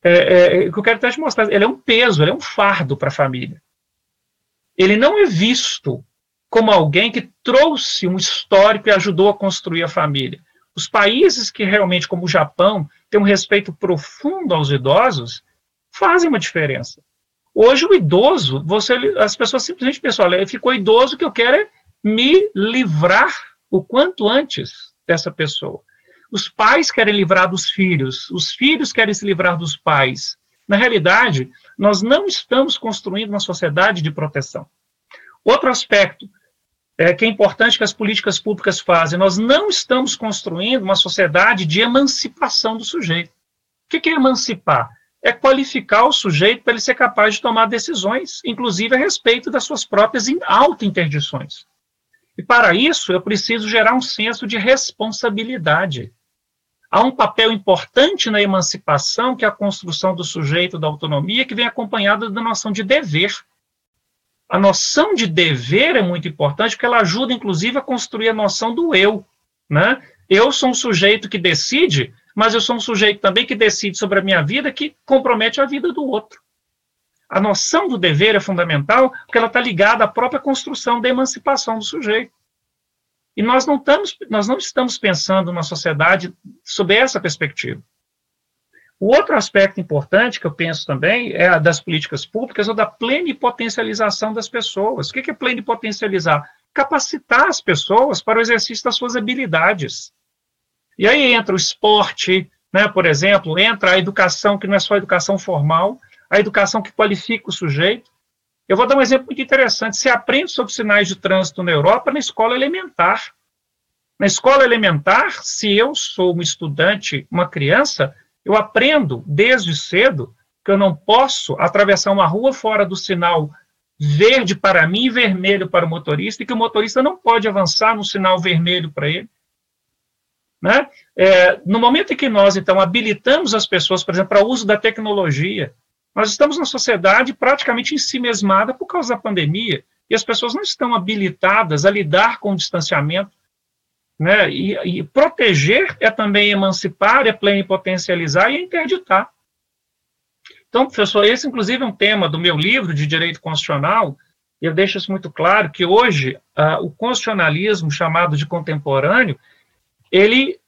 é, é, que eu quero até te mostrar. Ele é um peso, ele é um fardo para a família. Ele não é visto como alguém que trouxe um histórico e ajudou a construir a família. Os países que realmente, como o Japão, têm um respeito profundo aos idosos, fazem uma diferença. Hoje, o idoso, você, as pessoas simplesmente pensam, olha, ficou idoso, que eu quero é me livrar o quanto antes dessa pessoa. Os pais querem livrar dos filhos, os filhos querem se livrar dos pais. Na realidade, nós não estamos construindo uma sociedade de proteção. Outro aspecto é, que é importante que as políticas públicas fazem, nós não estamos construindo uma sociedade de emancipação do sujeito. O que é emancipar? É qualificar o sujeito para ele ser capaz de tomar decisões, inclusive a respeito das suas próprias auto-interdições. E para isso, eu preciso gerar um senso de responsabilidade. há um papel importante na emancipação, que é a construção do sujeito da autonomia, que vem acompanhada da noção de dever. A noção de dever é muito importante, porque ela ajuda, inclusive, a construir a noção do eu. Né? Eu sou um sujeito que decide, mas eu sou um sujeito também que decide sobre a minha vida, que compromete a vida do outro. A noção do dever é fundamental, porque ela está ligada à própria construção da emancipação do sujeito. E nós não estamos, nós não estamos pensando na sociedade sob essa perspectiva. O outro aspecto importante que eu penso também é a das políticas públicas ou da plenipotencialização das pessoas. O que é plenipotencializar? Capacitar as pessoas para o exercício das suas habilidades. E aí entra o esporte, né, por exemplo, entra a educação, que não é só a educação formal, a educação que qualifica o sujeito, eu vou dar um exemplo muito interessante. Você aprende sobre sinais de trânsito na Europa na escola elementar. Na escola elementar, se eu sou um estudante, uma criança, eu aprendo desde cedo que eu não posso atravessar uma rua fora do sinal verde para mim e vermelho para o motorista, e que o motorista não pode avançar no sinal vermelho para ele. Né? É, no momento em que nós, então, habilitamos as pessoas, por exemplo, para o uso da tecnologia, nós estamos na sociedade praticamente em si mesmada por causa da pandemia, e as pessoas não estão habilitadas a lidar com o distanciamento. Né? E, e proteger é também emancipar, é plenipotencializar e é interditar. Então, professor, esse inclusive é um tema do meu livro de Direito Constitucional, e eu deixo isso muito claro, que hoje uh, o constitucionalismo chamado de contemporâneo, ele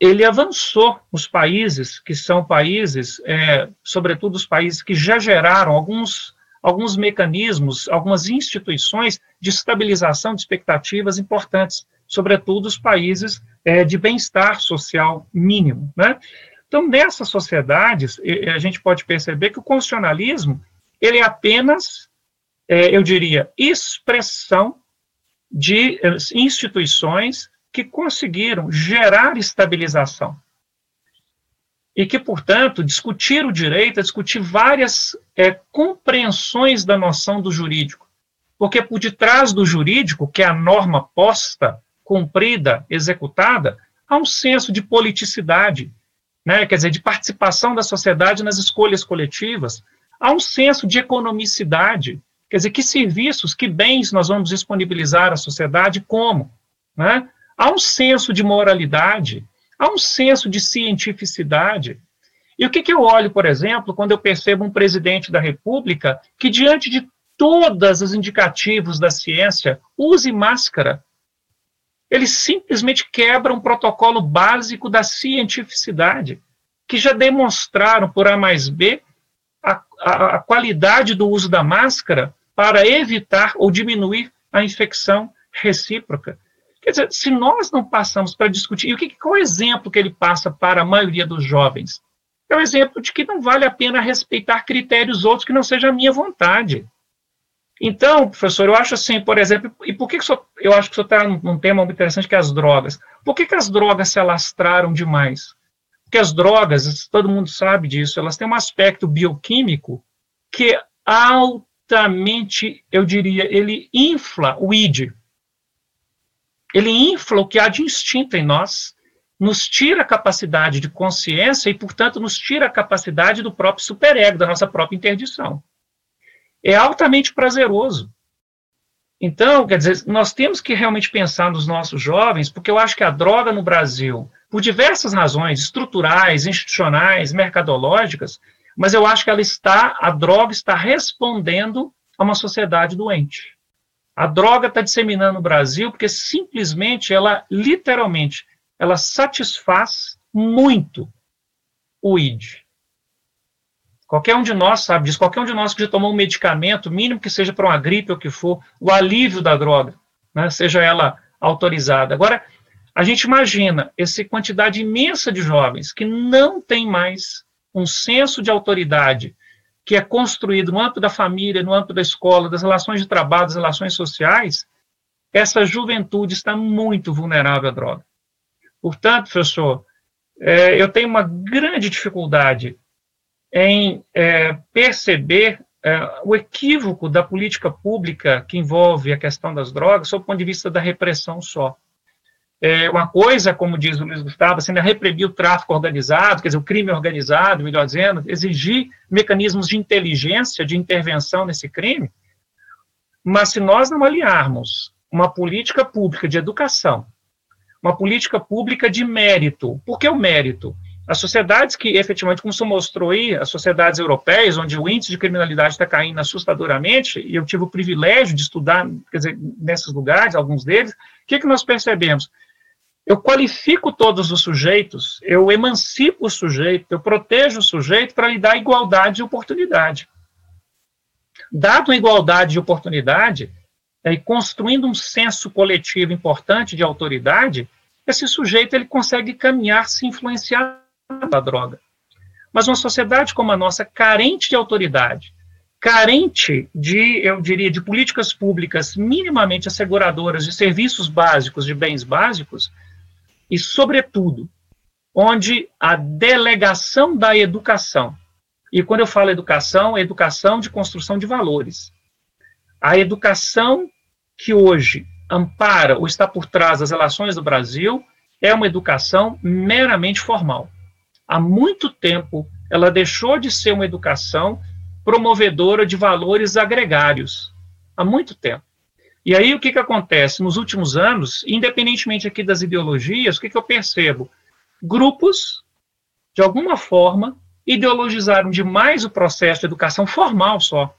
ele avançou nos países que são países, é, sobretudo os países que já geraram alguns, alguns mecanismos, algumas instituições de estabilização de expectativas importantes, sobretudo os países é, de bem-estar social mínimo. Né? Então, nessas sociedades, a gente pode perceber que o constitucionalismo ele é apenas, é, eu diria, expressão de é, instituições que conseguiram gerar estabilização. E que, portanto, discutir o direito é discutir várias é, compreensões da noção do jurídico. Porque por detrás do jurídico, que é a norma posta, cumprida, executada, há um senso de politicidade, né? quer dizer, de participação da sociedade nas escolhas coletivas, há um senso de economicidade, quer dizer, que serviços, que bens nós vamos disponibilizar à sociedade, como, né? Há um senso de moralidade, há um senso de cientificidade. E o que, que eu olho, por exemplo, quando eu percebo um presidente da República que, diante de todos os indicativos da ciência, use máscara? Ele simplesmente quebra um protocolo básico da cientificidade, que já demonstraram por A mais B a, a, a qualidade do uso da máscara para evitar ou diminuir a infecção recíproca. Quer dizer, se nós não passamos para discutir, e o que, qual é o exemplo que ele passa para a maioria dos jovens? É o exemplo de que não vale a pena respeitar critérios outros que não seja a minha vontade. Então, professor, eu acho assim, por exemplo, e por que, que senhor, eu acho que o senhor está num tema muito interessante que é as drogas. Por que, que as drogas se alastraram demais? Porque as drogas, todo mundo sabe disso, elas têm um aspecto bioquímico que altamente, eu diria, ele infla o ID, ele infla o que há de instinto em nós, nos tira a capacidade de consciência e, portanto, nos tira a capacidade do próprio superego, da nossa própria interdição. É altamente prazeroso. Então, quer dizer, nós temos que realmente pensar nos nossos jovens, porque eu acho que a droga no Brasil, por diversas razões estruturais, institucionais, mercadológicas, mas eu acho que ela está, a droga está respondendo a uma sociedade doente. A droga está disseminando no Brasil porque simplesmente ela, literalmente, ela satisfaz muito o ID. Qualquer um de nós sabe disso, qualquer um de nós que já tomou um medicamento, mínimo que seja para uma gripe ou que for, o alívio da droga, né, seja ela autorizada. Agora, a gente imagina essa quantidade imensa de jovens que não tem mais um senso de autoridade, que é construído no âmbito da família, no âmbito da escola, das relações de trabalho, das relações sociais, essa juventude está muito vulnerável à droga. Portanto, professor, é, eu tenho uma grande dificuldade em é, perceber é, o equívoco da política pública que envolve a questão das drogas, sob o ponto de vista da repressão só. É, uma coisa, como diz o Luiz Gustavo, assim, né, reprimir o tráfico organizado, quer dizer, o crime organizado, melhor dizendo, exigir mecanismos de inteligência, de intervenção nesse crime, mas se nós não aliarmos uma política pública de educação, uma política pública de mérito, por que o mérito? As sociedades que efetivamente, como se mostrou aí, as sociedades europeias, onde o índice de criminalidade está caindo assustadoramente, e eu tive o privilégio de estudar, quer dizer, nesses lugares, alguns deles, o que, que nós percebemos? Eu qualifico todos os sujeitos, eu emancipo o sujeito, eu protejo o sujeito para lhe dar igualdade de oportunidade. Dado a igualdade de oportunidade, e construindo um senso coletivo importante de autoridade, esse sujeito ele consegue caminhar, se influenciar da droga. Mas uma sociedade como a nossa, carente de autoridade, carente de, eu diria, de políticas públicas minimamente asseguradoras de serviços básicos, de bens básicos, e, sobretudo, onde a delegação da educação, e quando eu falo educação, é educação de construção de valores. A educação que hoje ampara ou está por trás das relações do Brasil é uma educação meramente formal há muito tempo ela deixou de ser uma educação promovedora de valores agregários. Há muito tempo. E aí o que, que acontece? Nos últimos anos, independentemente aqui das ideologias, o que, que eu percebo? Grupos, de alguma forma, ideologizaram demais o processo de educação formal só.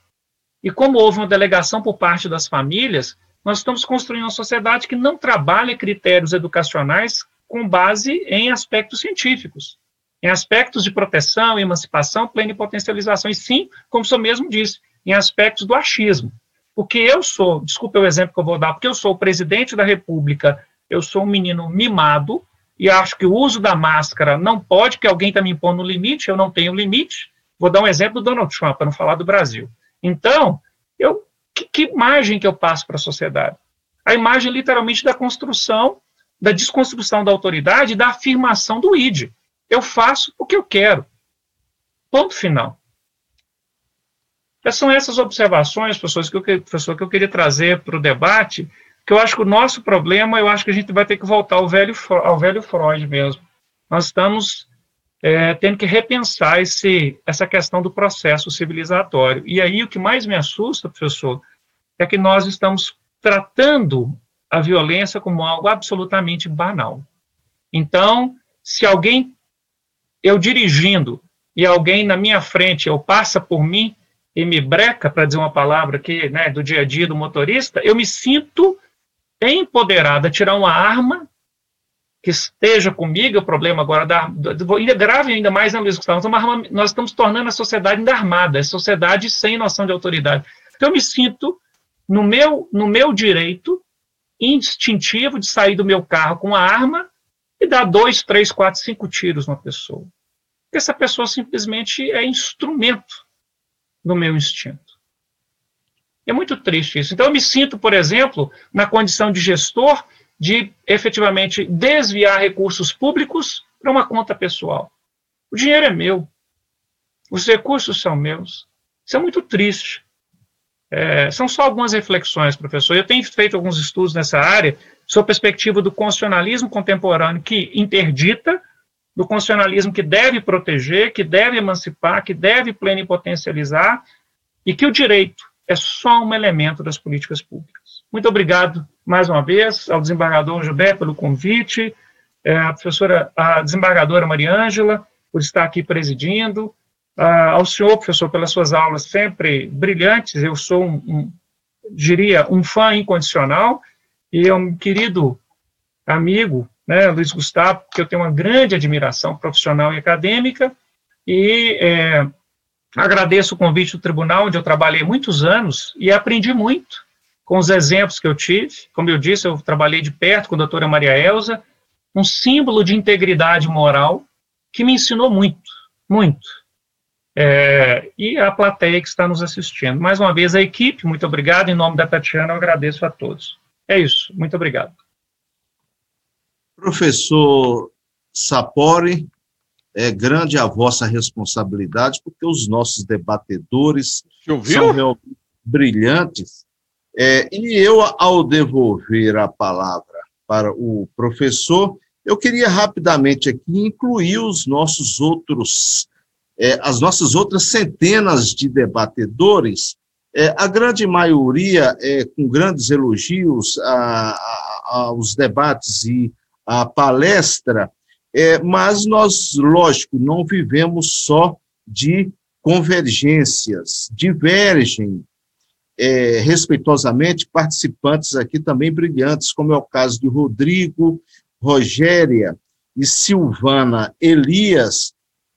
E como houve uma delegação por parte das famílias, nós estamos construindo uma sociedade que não trabalha critérios educacionais com base em aspectos científicos em aspectos de proteção, emancipação, plenipotencialização, e sim, como o senhor mesmo disse, em aspectos do achismo. Porque eu sou, desculpe o exemplo que eu vou dar, porque eu sou o presidente da República, eu sou um menino mimado, e acho que o uso da máscara não pode, que alguém está me impondo no limite, eu não tenho limite. Vou dar um exemplo do Donald Trump, para não falar do Brasil. Então, eu, que, que imagem que eu passo para a sociedade? A imagem, literalmente, da construção, da desconstrução da autoridade, da afirmação do id. Eu faço o que eu quero. Ponto final. São essas observações, professores, que eu, professor, que eu queria trazer para o debate, que eu acho que o nosso problema, eu acho que a gente vai ter que voltar ao velho, ao velho Freud mesmo. Nós estamos é, tendo que repensar esse, essa questão do processo civilizatório. E aí o que mais me assusta, professor, é que nós estamos tratando a violência como algo absolutamente banal. Então, se alguém eu dirigindo e alguém na minha frente, ou passa por mim e me breca, para dizer uma palavra aqui, né, do dia a dia do motorista, eu me sinto empoderado a tirar uma arma que esteja comigo, o problema agora da, ainda grave ainda mais, né, Luiz Gustavo, nós, nós estamos tornando a sociedade ainda armada, a sociedade sem noção de autoridade. Então eu me sinto no meu, no meu direito instintivo de sair do meu carro com a arma e dá dois, três, quatro, cinco tiros numa pessoa. Porque essa pessoa simplesmente é instrumento do meu instinto. É muito triste isso. Então, eu me sinto, por exemplo, na condição de gestor de efetivamente desviar recursos públicos para uma conta pessoal. O dinheiro é meu, os recursos são meus. Isso é muito triste. É, são só algumas reflexões, professor. Eu tenho feito alguns estudos nessa área sob a perspectiva do constitucionalismo contemporâneo que interdita, do constitucionalismo que deve proteger, que deve emancipar, que deve plenipotencializar, e que o direito é só um elemento das políticas públicas. Muito obrigado mais uma vez ao desembargador Gilberto pelo convite, é, a professora, a desembargadora Maria Ângela, por estar aqui presidindo, ao senhor, professor, pelas suas aulas sempre brilhantes, eu sou um, um diria, um fã incondicional, e é um querido amigo, né, Luiz Gustavo, que eu tenho uma grande admiração profissional e acadêmica, e é, agradeço o convite do tribunal, onde eu trabalhei muitos anos e aprendi muito com os exemplos que eu tive. Como eu disse, eu trabalhei de perto com a doutora Maria Elza, um símbolo de integridade moral que me ensinou muito, muito. É, e a plateia que está nos assistindo. Mais uma vez, a equipe, muito obrigado. Em nome da Tatiana, eu agradeço a todos. É isso. Muito obrigado. Professor Sapori, é grande a vossa responsabilidade, porque os nossos debatedores são realmente brilhantes. É, e eu, ao devolver a palavra para o professor. Eu queria rapidamente aqui incluir os nossos outros, é, as nossas outras centenas de debatedores, é, a grande maioria é, com grandes elogios a, a, aos debates e à palestra, é, mas nós, lógico, não vivemos só de convergências, divergem é, respeitosamente participantes aqui também brilhantes, como é o caso de Rodrigo, Rogéria e Silvana Elias,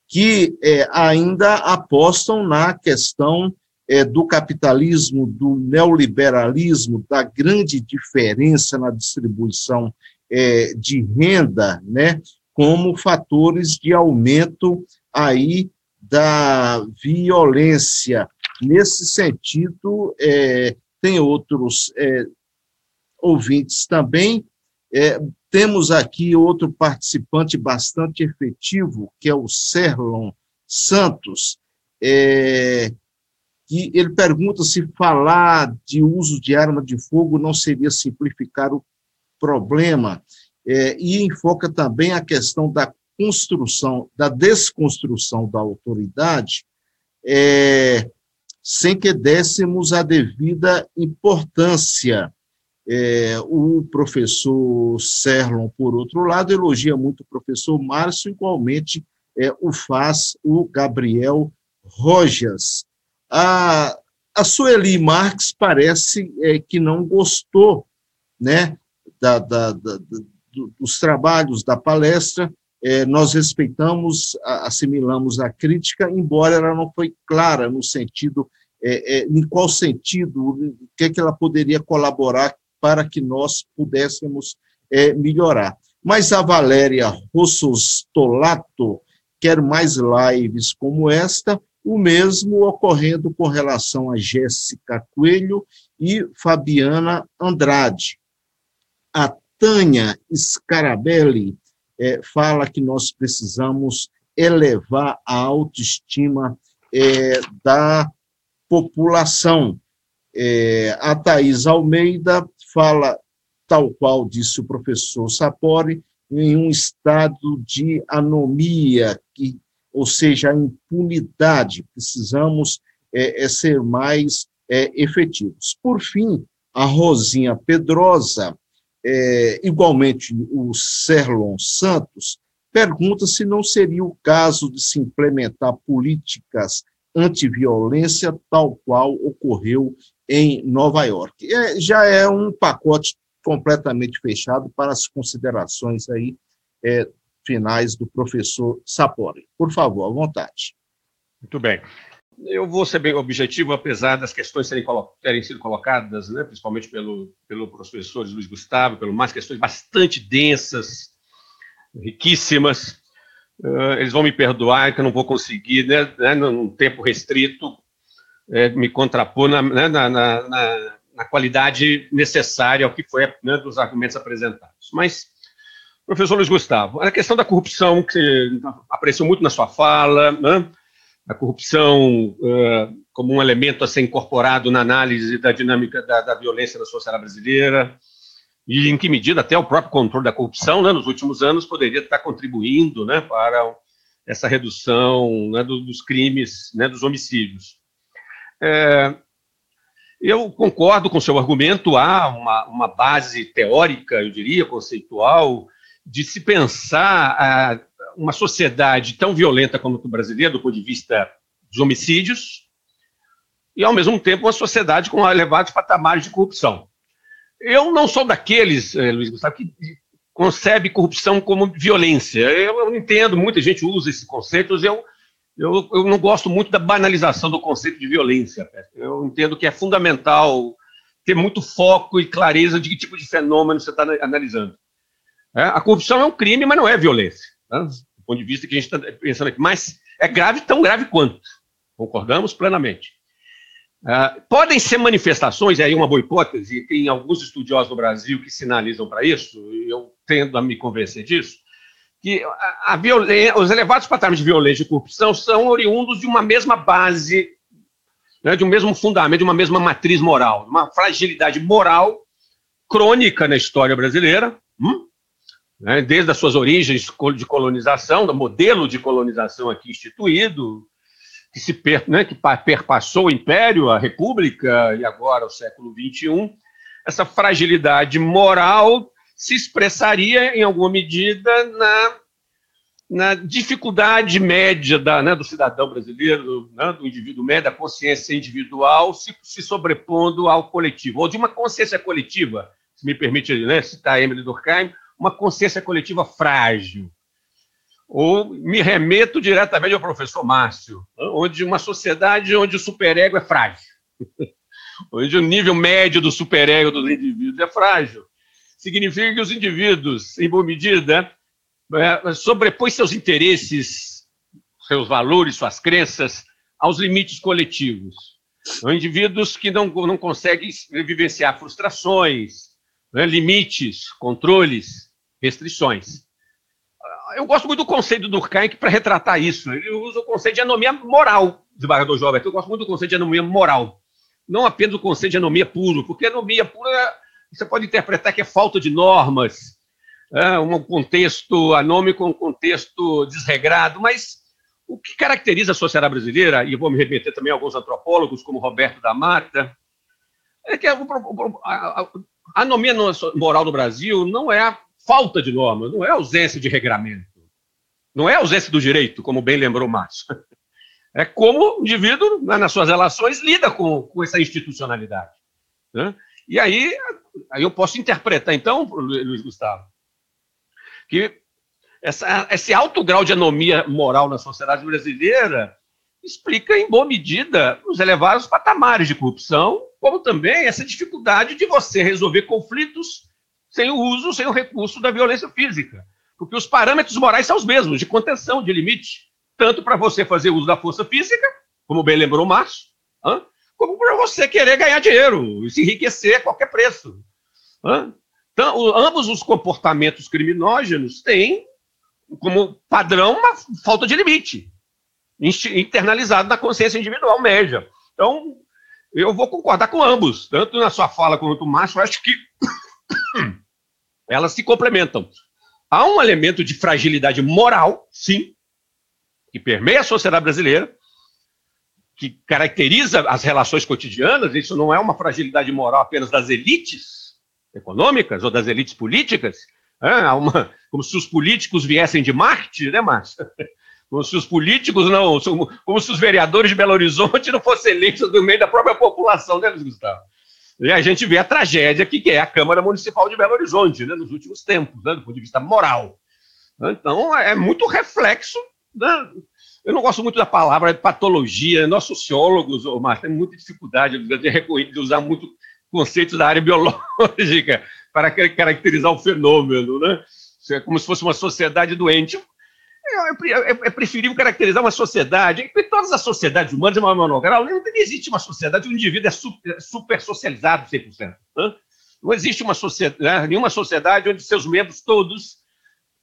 que é, ainda apostam na questão é, do capitalismo, do neoliberalismo, da grande diferença na distribuição é, de renda, né, como fatores de aumento aí da violência. Nesse sentido, é, tem outros é, ouvintes também. É, temos aqui outro participante bastante efetivo, que é o Serlon Santos, é, que ele pergunta se falar de uso de arma de fogo não seria simplificar o problema, é, e enfoca também a questão da construção, da desconstrução da autoridade, é, sem que dessemos a devida importância. É, o professor Serlon, por outro lado, elogia muito o professor Márcio, igualmente é, o faz o Gabriel Rojas. A, a Sueli Marques parece é, que não gostou né, da, da, da, dos trabalhos da palestra, é, nós respeitamos, assimilamos a crítica, embora ela não foi clara no sentido, é, é, em qual sentido, o que, é que ela poderia colaborar para que nós pudéssemos é, melhorar. Mas a Valéria Rossostolato quer mais lives como esta, o mesmo ocorrendo com relação a Jéssica Coelho e Fabiana Andrade. A Tânia Scarabelli é, fala que nós precisamos elevar a autoestima é, da população. É, a Thais Almeida fala, tal qual disse o professor Sapori, em um estado de anomia, que, ou seja, impunidade. Precisamos é, ser mais efetivos. Por fim, a Rosinha Pedrosa é, igualmente o Serlon Santos, pergunta se não seria o caso de se implementar políticas antiviolência tal qual ocorreu em Nova York. É, já é um pacote completamente fechado para as considerações aí é, finais do professor Sapori. Por favor, à vontade. Muito bem. Eu vou ser bem objetivo, apesar das questões terem, sido colocadas, né, principalmente pelo, pelo professor Luiz Gustavo, pelo mais questões bastante densas, riquíssimas. Uh, eles vão me perdoar que eu não vou conseguir, né, né num tempo restrito, é, me contrapor na, né, na, na, na, qualidade necessária ao que foi né, dos argumentos apresentados. Mas, professor Luiz Gustavo, a questão da corrupção, que apareceu muito na sua fala, né, a corrupção uh, como um elemento a ser incorporado na análise da dinâmica da, da, violência na sociedade brasileira, e em que medida até o próprio controle da corrupção, né, nos últimos anos, poderia estar contribuindo né, para essa redução né, do, dos crimes, né, dos homicídios. É, eu concordo com seu argumento, há uma, uma, base teórica, eu diria, conceitual, de se pensar a, uma sociedade tão violenta como a brasileira, do ponto de vista dos homicídios, e, ao mesmo tempo, uma sociedade com elevados patamares de corrupção. Eu não sou daqueles, eh, Luiz Gustavo, que concebe corrupção como violência. Eu, eu entendo, muita gente usa esse conceito, eu, eu, eu não gosto muito da banalização do conceito de violência. Eu entendo que é fundamental ter muito foco e clareza de que tipo de fenômeno você está analisando. É, a corrupção é um crime, mas não é violência né, do ponto de vista que a gente está pensando aqui. Mas é grave, tão grave quanto. Concordamos plenamente. Uh, podem ser manifestações, aí uma boa hipótese, tem alguns estudiosos no Brasil que sinalizam para isso, e eu tendo a me convencer disso, que a, a os elevados patamares de violência e corrupção são oriundos de uma mesma base, né, de um mesmo fundamento, de uma mesma matriz moral, uma fragilidade moral crônica na história brasileira, hum? Né, desde as suas origens de colonização, do modelo de colonização aqui instituído, que se né, que perpassou o Império, a República e agora o século XXI, essa fragilidade moral se expressaria em alguma medida na, na dificuldade média da, né, do cidadão brasileiro, né, do indivíduo médio, da consciência individual se, se, sobrepondo ao coletivo, ou de uma consciência coletiva, se me permite né, citar Emily Durkheim, uma consciência coletiva frágil, ou me remeto diretamente ao professor Márcio, onde uma sociedade onde o superego é frágil, onde o nível médio do superego dos indivíduos é frágil, significa que os indivíduos, em boa medida, é, sobrepõem seus interesses, seus valores, suas crenças aos limites coletivos. São indivíduos que não, não conseguem vivenciar frustrações, né, limites, controles, restrições eu gosto muito do conceito do Durkheim para retratar isso. Ele usa o conceito de anomia moral, desembargador Jovem. Eu gosto muito do conceito de anomia moral. Não apenas o conceito de anomia puro, porque anomia pura você pode interpretar que é falta de normas, é um contexto anômico, um contexto desregrado, mas o que caracteriza a sociedade brasileira, e vou me remeter também a alguns antropólogos, como Roberto da Mata, é que a, a, a anomia moral no Brasil não é falta de normas, não é ausência de regramento. Não é ausência do direito, como bem lembrou Márcio. É como o indivíduo, né, nas suas relações, lida com, com essa institucionalidade. Né? E aí, aí eu posso interpretar, então, Luiz Gustavo, que essa, esse alto grau de anomia moral na sociedade brasileira explica, em boa medida, os elevados patamares de corrupção, como também essa dificuldade de você resolver conflitos sem o uso, sem o recurso da violência física. Porque os parâmetros morais são os mesmos, de contenção, de limite. Tanto para você fazer uso da força física, como bem lembrou o Márcio, como para você querer ganhar dinheiro e se enriquecer a qualquer preço. Então, ambos os comportamentos criminógenos têm como padrão uma falta de limite, internalizado na consciência individual média. Então, eu vou concordar com ambos, tanto na sua fala quanto no Márcio, eu acho que elas se complementam. Há um elemento de fragilidade moral, sim, que permeia a sociedade brasileira, que caracteriza as relações cotidianas. Isso não é uma fragilidade moral apenas das elites econômicas ou das elites políticas. É uma, como se os políticos viessem de Marte, né, Márcio? Como se os políticos não. Como se os vereadores de Belo Horizonte não fossem eleitos do meio da própria população, né, Luiz Gustavo? E a gente vê a tragédia que é a Câmara Municipal de Belo Horizonte, né, nos últimos tempos, né, do ponto de vista moral. Então, é muito reflexo. Né? Eu não gosto muito da palavra patologia. Nós, sociólogos, mas temos muita dificuldade de, de usar muito conceitos da área biológica para caracterizar o fenômeno. Né? É como se fosse uma sociedade doente. É, é, é, preferível caracterizar uma sociedade, em todas as sociedades humanas, de uma monograu, não existe uma sociedade onde o indivíduo é super, super socializado 100%. Né? Não existe uma sociedade, né, nenhuma sociedade onde seus membros todos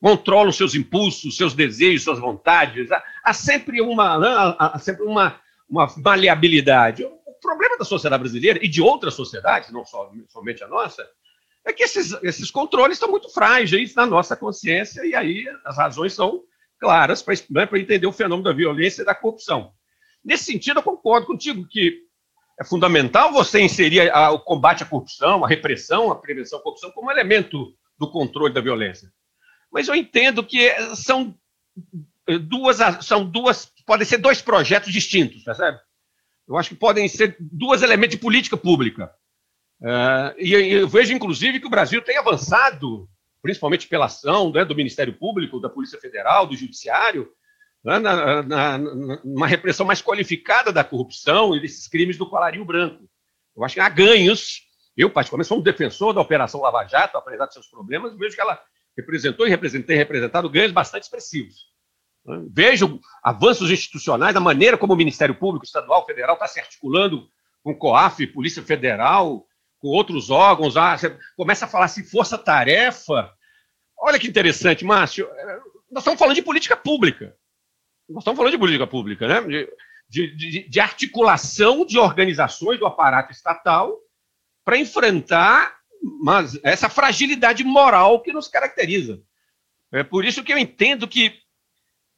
controlam seus impulsos, seus desejos, suas vontades. Há, há sempre, uma, né, há sempre uma, uma maleabilidade. O problema da sociedade brasileira e de outras sociedades, não só, somente a nossa, é que esses, esses controles estão muito frágeis na nossa consciência, e aí as razões são claras para né, entender o fenômeno da violência e da corrupção. Nesse sentido, eu concordo contigo que é fundamental você inserir a, o combate à corrupção, a repressão, a prevenção à corrupção como elemento do controle da violência. Mas eu entendo que são duas, são duas, podem ser dois projetos distintos, percebe? Eu acho que podem ser dois elementos de política pública. Uh, e eu vejo, inclusive, que o Brasil tem avançado principalmente pela ação né, do Ministério Público, da Polícia Federal, do Judiciário, né, na, na, numa repressão mais qualificada da corrupção e desses crimes do colarinho branco. Eu acho que há ganhos. Eu, particularmente, sou um defensor da Operação Lava Jato, apesar de seus problemas, vejo que ela representou e representei, representado ganhos bastante expressivos. Né. Vejo avanços institucionais, da maneira como o Ministério Público Estadual, Federal está se articulando com o COAF, Polícia Federal, com outros órgãos, ah, você começa a falar assim, força-tarefa. Olha que interessante, Márcio. Nós estamos falando de política pública. Nós estamos falando de política pública, né? De, de, de articulação de organizações do aparato estatal para enfrentar mas essa fragilidade moral que nos caracteriza. É por isso que eu entendo que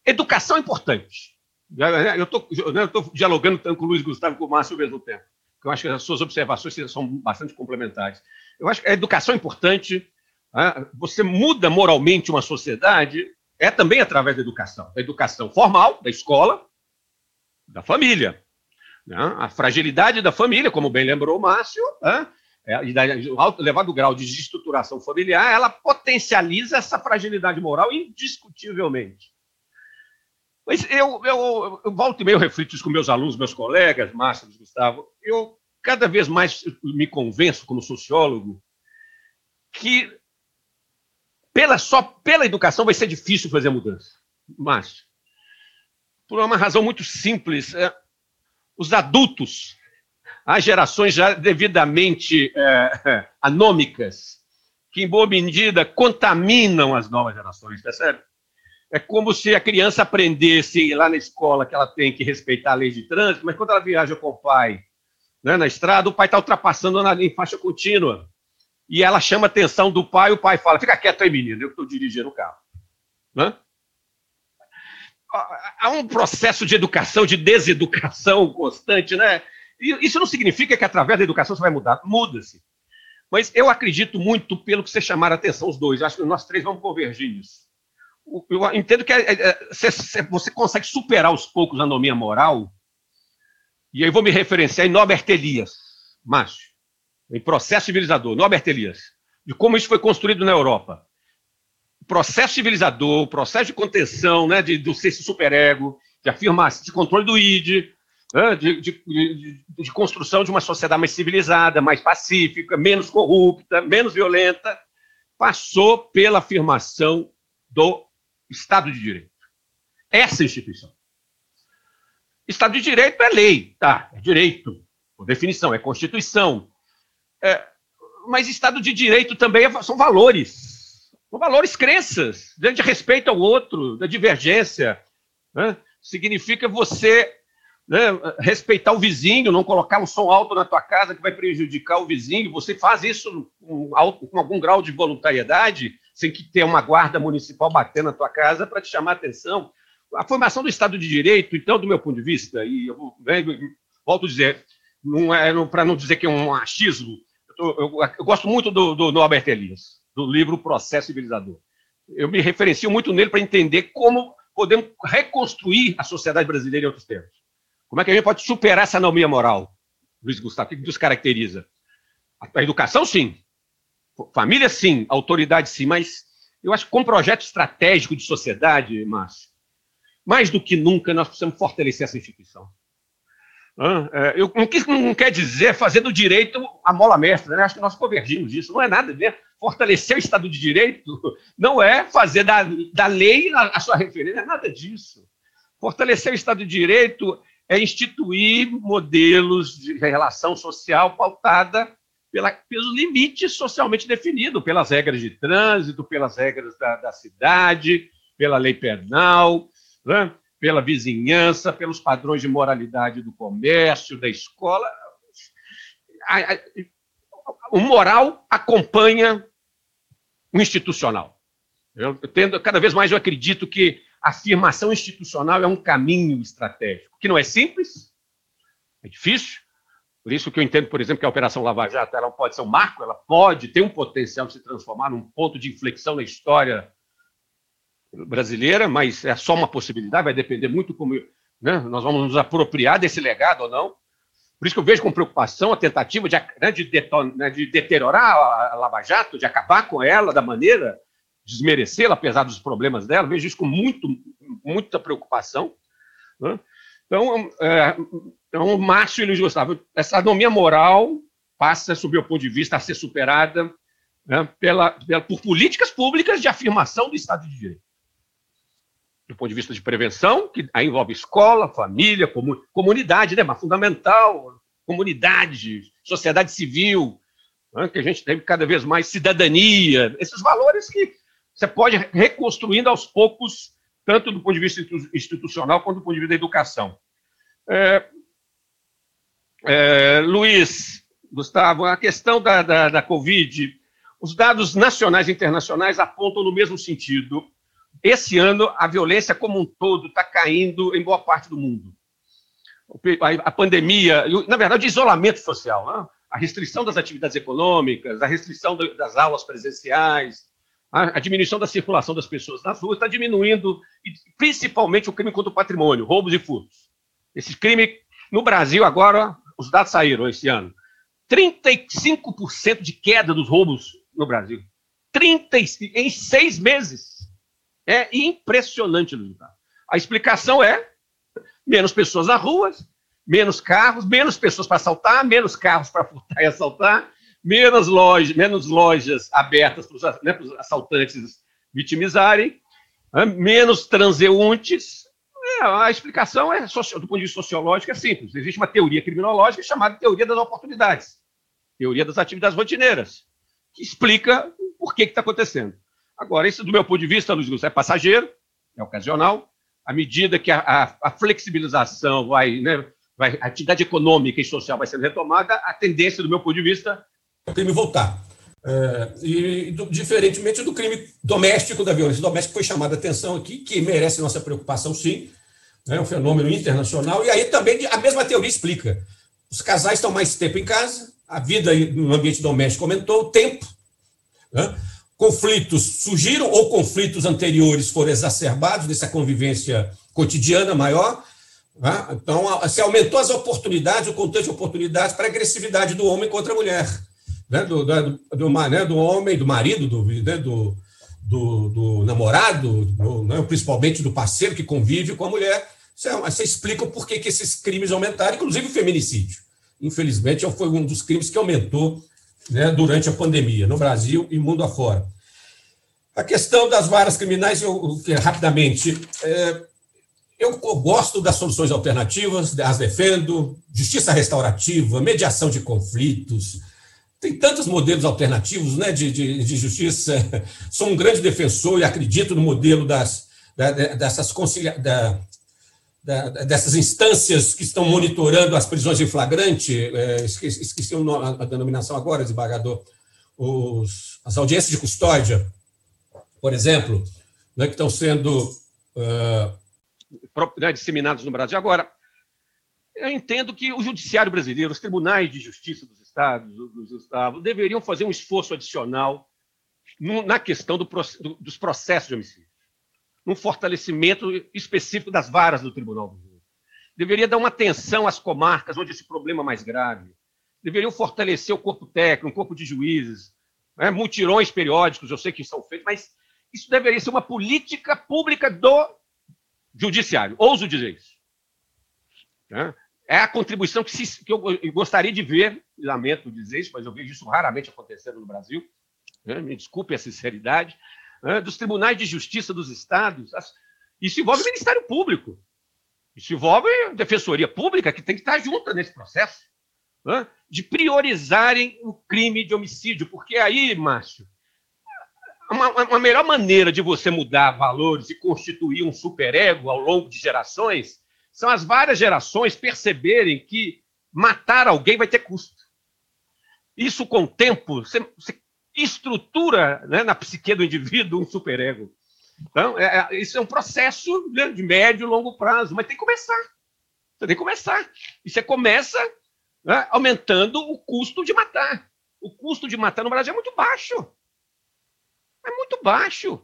educação é importante. Eu estou dialogando tanto com o Luiz Gustavo e com o Márcio ao mesmo tempo. Eu acho que as suas observações são bastante complementares. Eu acho que a educação é importante. Né? Você muda moralmente uma sociedade é também através da educação. Da educação formal, da escola, da família. Né? A fragilidade da família, como bem lembrou o Márcio, né? é, e o elevado grau de estruturação familiar, ela potencializa essa fragilidade moral indiscutivelmente. Mas eu, eu, eu volto e meio reflito isso com meus alunos, meus colegas, Márcio, Gustavo. Eu cada vez mais me convenço, como sociólogo, que pela, só pela educação vai ser difícil fazer mudança. Márcio, por uma razão muito simples. É, os adultos, as gerações já devidamente é, anômicas, que em boa medida contaminam as novas gerações, percebe? É como se a criança aprendesse lá na escola que ela tem que respeitar a lei de trânsito, mas quando ela viaja com o pai né, na estrada, o pai está ultrapassando na, em faixa contínua. E ela chama a atenção do pai, o pai fala: fica quieto aí, menino, eu estou dirigindo o carro. Né? há um processo de educação, de deseducação constante, né? E isso não significa que através da educação você vai mudar, muda-se. Mas eu acredito muito pelo que você chamar a atenção os dois. Acho que nós três vamos convergir nisso. Eu entendo que é, é, é, você consegue superar aos poucos a anomia moral. E aí vou me referenciar em Norbert Elias, macho, em processo civilizador, Norbert Elias, de como isso foi construído na Europa processo civilizador, o processo de contenção, né, de, do ser superego, de afirmação, de controle do id, né, de, de, de, de, construção de uma sociedade mais civilizada, mais pacífica, menos corrupta, menos violenta, passou pela afirmação do Estado de Direito. Essa instituição. Estado de Direito é lei, tá? É direito, por definição, é Constituição. É, mas Estado de Direito também é, são valores com valores crenças, de respeito ao outro, da divergência. Né? Significa você né, respeitar o vizinho, não colocar um som alto na tua casa que vai prejudicar o vizinho. Você faz isso com, com algum grau de voluntariedade, sem que tenha uma guarda municipal batendo na tua casa para te chamar a atenção. A formação do Estado de Direito, então, do meu ponto de vista, e eu né, volto a dizer, não é, para não dizer que é um achismo, eu, eu, eu gosto muito do, do Norbert Elias do livro Processo Civilizador. Eu me referencio muito nele para entender como podemos reconstruir a sociedade brasileira em outros termos. Como é que a gente pode superar essa anomia moral, Luiz Gustavo? O que nos caracteriza? A educação, sim. Família, sim. Autoridade, sim. Mas eu acho que com um projeto estratégico de sociedade, Márcio, mais do que nunca nós precisamos fortalecer essa instituição. É, eu, não, quer dizer fazer do direito a mola mestra, né? acho que nós convergimos disso, não é nada a ver. Fortalecer o Estado de Direito não é fazer da, da lei a, sua referência, é nada disso. Fortalecer o Estado de Direito é instituir modelos de relação social pautada pela, pelos limites socialmente definidos, pelas regras de trânsito, pelas regras da, da cidade, pela lei penal, né? pela vizinhança, pelos padrões de moralidade do comércio, da escola. O moral acompanha o institucional. Eu tendo, cada vez mais eu acredito que a afirmação institucional é um caminho estratégico, que não é simples, é difícil. Por isso que eu entendo, por exemplo, que a Operação Lava Jato ela pode ser um marco, ela pode ter um potencial de se transformar num ponto de inflexão na história brasileira, mas é só uma possibilidade, vai depender muito como né, nós vamos nos apropriar desse legado ou não. Por isso que eu vejo com preocupação a tentativa de, né, de, deton, né, de deteriorar a Lava Jato, de acabar com ela da maneira, desmerecê-la, apesar dos problemas dela. vejo isso com muito, muita preocupação. Né? Então, é, então, Márcio e Luiz Gustavo, essa anomia moral passa, sob o meu ponto de vista, a ser superada né, pela, pela, por políticas públicas de afirmação do Estado de Direito do ponto de vista de prevenção, que aí envolve escola, família, comunidade, né, mas fundamental, comunidade, sociedade civil, né, que a gente tem cada vez mais cidadania, esses valores que você pode reconstruindo aos poucos, tanto do ponto de vista institucional quanto do ponto de vista da educação. É, é, Luiz, Gustavo, a questão da, da, da Covid, os dados nacionais e internacionais apontam no mesmo sentido. Esse ano, a violência como um todo está caindo em boa parte do mundo. A, pandemia, na verdade, o isolamento social, né? a restrição das atividades econômicas, a restrição das aulas presenciais, a, diminuição da circulação das pessoas nas ruas está diminuindo, principalmente o crime contra o patrimônio, roubos e furtos. Esse crime, no Brasil, agora, os dados saíram esse ano. 35% de queda dos roubos no Brasil. 30, em seis meses. É impressionante, Luiz A explicação é menos pessoas nas ruas, menos carros, menos pessoas para assaltar, menos carros para furtar e assaltar, menos lojas, menos lojas abertas para os, né, assaltantes vitimizarem, né, menos transeuntes. É, a explicação é, do ponto de vista sociológico, é simples. Existe uma teoria criminológica chamada teoria das oportunidades, teoria das atividades rotineiras, que explica por que está acontecendo. Agora, isso, do meu ponto de vista, Luiz Gustavo, é passageiro, é ocasional. À medida que a, a, a flexibilização vai, né, vai, a atividade econômica e social vai sendo retomada, a tendência, do meu ponto de vista, o crime voltar. É, e do, diferentemente do crime doméstico, da violência doméstica, foi chamada a atenção aqui, que merece nossa preocupação, sim. É um fenômeno internacional. E aí também a mesma teoria explica. Os casais estão mais tempo em casa, a vida no ambiente doméstico aumentou, o tempo. Né? Conflitos surgiram ou conflitos anteriores foram exacerbados dessa convivência cotidiana maior. Né? Então, se aumentou as oportunidades, o contexto de oportunidades para a agressividade do homem contra a mulher né, do, do, do, né, do homem, do marido, do, né, do, do, do namorado, do, né, principalmente do parceiro que convive com a mulher. Você, você explica por que, que esses crimes aumentaram, inclusive o feminicídio. Infelizmente, foi um dos crimes que aumentou né, durante a pandemia, no Brasil e mundo afora. A questão das varas criminais, eu, rapidamente, é, eu gosto das soluções alternativas, as defendo, justiça restaurativa, mediação de conflitos, tem tantos modelos alternativos né, de, de, de, justiça. Sou um grande defensor e acredito no modelo das, da, dessas, concilia, da, da, dessas instâncias que estão monitorando as prisões em flagrante. É, esqueci, esqueci a, denominação agora, desembargador. Os, as audiências de custódia, por exemplo, né, que estão sendo. Uh... disseminados no Brasil. Agora, eu entendo que o judiciário brasileiro, os tribunais de justiça dos estados, dos estados, deveriam fazer um esforço adicional na questão do, dos processos de homicídio, num fortalecimento específico das varas do Tribunal do. Deveria dar uma atenção às comarcas onde esse problema é mais grave. Deveriam fortalecer o corpo técnico, o corpo de juízes, né? mutirões periódicos, eu sei que são feitos, mas isso deveria ser uma política pública do judiciário. Ouso dizer isso. Né? é a contribuição que, se, que eu, gostaria de ver, lamento dizer isso, mas eu vejo isso raramente acontecendo no Brasil, né? me desculpe a sinceridade, né? dos tribunais de justiça dos estados. Isso envolve o Ministério Público, isso envolve a Defensoria Pública, que tem que estar junto nesse processo, de priorizarem o crime de homicídio, porque aí, Márcio, uma, uma melhor maneira de você mudar valores e constituir um superego ao longo de gerações são as várias gerações perceberem que matar alguém vai ter custo. Isso, com o tempo, você, você estrutura né, na psique do indivíduo um superego. Então, é, é, isso é um processo né, de médio e longo prazo, mas tem que começar. Você tem que começar. E você começa né, aumentando o custo de matar. O custo de matar no Brasil é muito baixo. É muito baixo.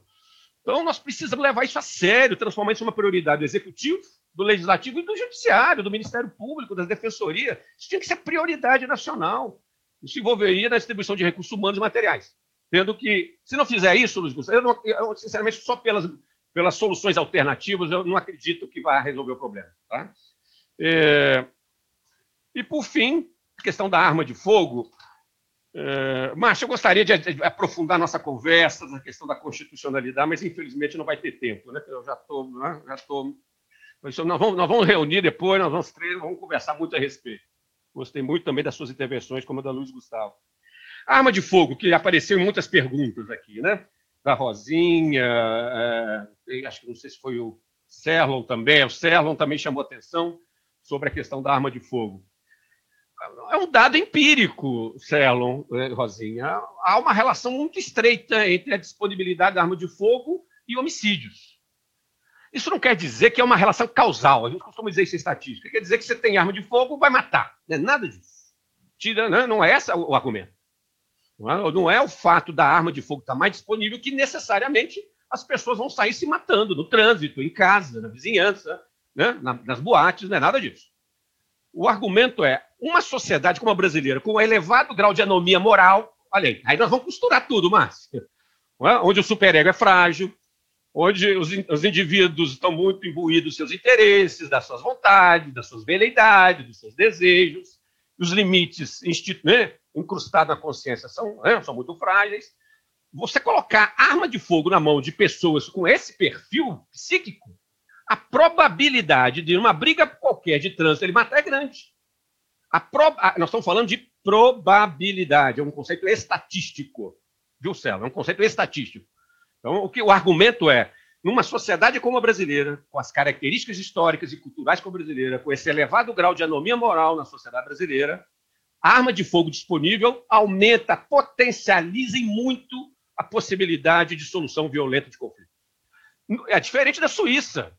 Então, nós precisamos levar isso a sério, transformar isso em uma prioridade do executivo do Legislativo e do Judiciário, do Ministério Público, das Defensorias. Isso tinha que ser prioridade nacional. Isso envolveria na distribuição de recursos humanos e materiais. Tendo que, se não fizer isso, Luiz Gustavo, eu, não, eu sinceramente, só pelas, pelas soluções alternativas, eu não acredito que vai resolver o problema. Tá? É, e, por fim, a questão da arma de fogo. É, Márcio, eu gostaria de, de aprofundar nossa conversa na questão da constitucionalidade, mas infelizmente não vai ter tempo, né? Eu já estou né? já tô nós vamos, nós vamos reunir depois, nós vamos, vamos conversar muito a respeito. Gostei muito também das suas intervenções, como a da Luiz Gustavo. Arma de fogo, que apareceu em muitas perguntas aqui, né? Da Rosinha, é, acho que não sei se foi o Serlon também, o Serlon também chamou atenção sobre a questão da arma de fogo. É um dado empírico, Celon, né, Rosinha. Há uma relação muito estreita entre a disponibilidade da arma de fogo e homicídios. Isso não quer dizer que é uma relação causal. A gente costuma dizer isso em estatística. Quer dizer que você tem arma de fogo, vai matar. Não é nada disso. Tira, não, né, não é esse o argumento. Não é, não é o fato da arma de fogo estar mais disponível que necessariamente as pessoas vão sair se matando no trânsito, em casa, na vizinhança, né? nas boates, não é nada disso. O argumento é uma sociedade como a brasileira, com um elevado grau de anomia moral, olha aí, aí nós vamos costurar tudo, Márcio, é? onde o superego é frágil, onde os, os indivíduos estão muito imbuídos dos seus interesses, das suas vontades, das suas veleidades, dos seus desejos, os limites né, incrustados na consciência são, né, são muito frágeis. Você colocar arma de fogo na mão de pessoas com esse perfil psíquico, a probabilidade de uma briga qualquer de trânsito ele matar é grande. A pro... Nós estamos falando de probabilidade, é um conceito estatístico, viu, Celo? É um conceito estatístico. Então, o que o argumento é, numa sociedade como a brasileira, com as características históricas e culturais como a brasileira, com esse elevado grau de anomia moral na sociedade brasileira, a arma de fogo disponível aumenta, potencializa em muito a possibilidade de solução violenta de conflito. É diferente da Suíça,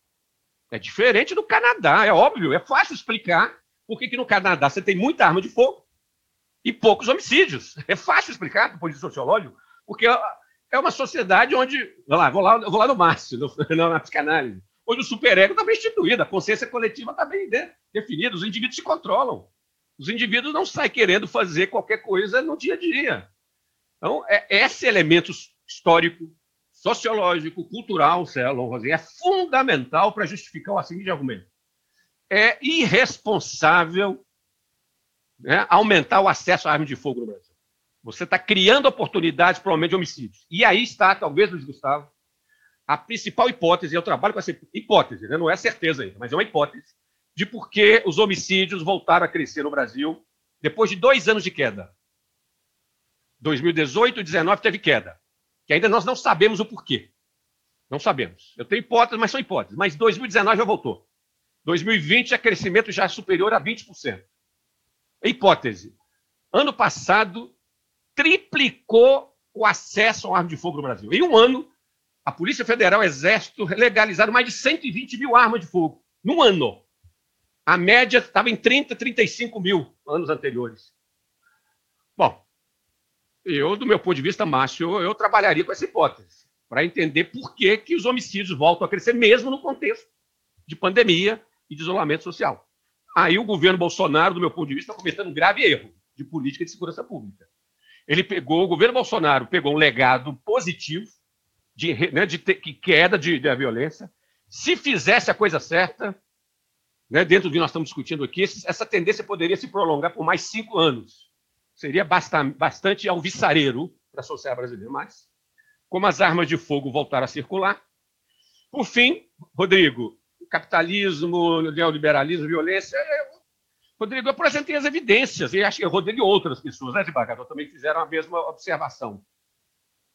é diferente do Canadá, é óbvio, é fácil explicar por que, que no Canadá você tem muita arma de fogo e poucos homicídios. É fácil explicar do ponto de vista sociológico, porque é uma sociedade onde. Lá, vou lá, vou lá no Márcio, no, na psicanálise. Onde o superego está bem instituído, a consciência coletiva está bem definida, os indivíduos se controlam. Os indivíduos não saem querendo fazer qualquer coisa no dia a dia. Então, é, esse elemento histórico, sociológico, cultural, Celon é fundamental para justificar o seguinte argumento. É irresponsável né, aumentar o acesso à arma de fogo no Brasil. Você está criando oportunidades para o aumento de homicídios. E aí está, talvez, Luiz Gustavo, a principal hipótese, eu trabalho com essa hipótese, né? não é certeza ainda, mas é uma hipótese, de por que os homicídios voltaram a crescer no Brasil depois de dois anos de queda. 2018 e 2019 teve queda, que ainda nós não sabemos o porquê. Não sabemos. Eu tenho hipóteses, mas são hipóteses. Mas 2019 já voltou. 2020 é crescimento já superior a 20%. Hipótese. Ano passado, triplicou o acesso ao arma de fogo no Brasil. Em um ano, a Polícia Federal e o Exército legalizaram mais de 120 mil armas de fogo. Num ano. A média estava em 30, 35 mil anos anteriores. Bom, eu, do meu ponto de vista, Márcio, eu, eu trabalharia com essa hipótese, para entender por que, que os homicídios voltam a crescer, mesmo no contexto de pandemia e de isolamento social. Aí o governo Bolsonaro, do meu ponto de vista, está cometendo um grave erro de política de segurança pública. Ele pegou, o governo Bolsonaro pegou um legado positivo de, né, de ter, que queda de, da violência. Se fizesse a coisa certa, né, dentro do que nós estamos discutindo aqui, essa tendência poderia se prolongar por mais cinco anos. Seria bastante, bastante alvissareiro para a sociedade brasileira, mas como as armas de fogo voltaram a circular. Por fim, Rodrigo, capitalismo, neoliberalismo, violência, Rodrigo, eu apresentei as evidências, e acho que o Rodrigo e outras pessoas, né, desembargador, também fizeram a mesma observação.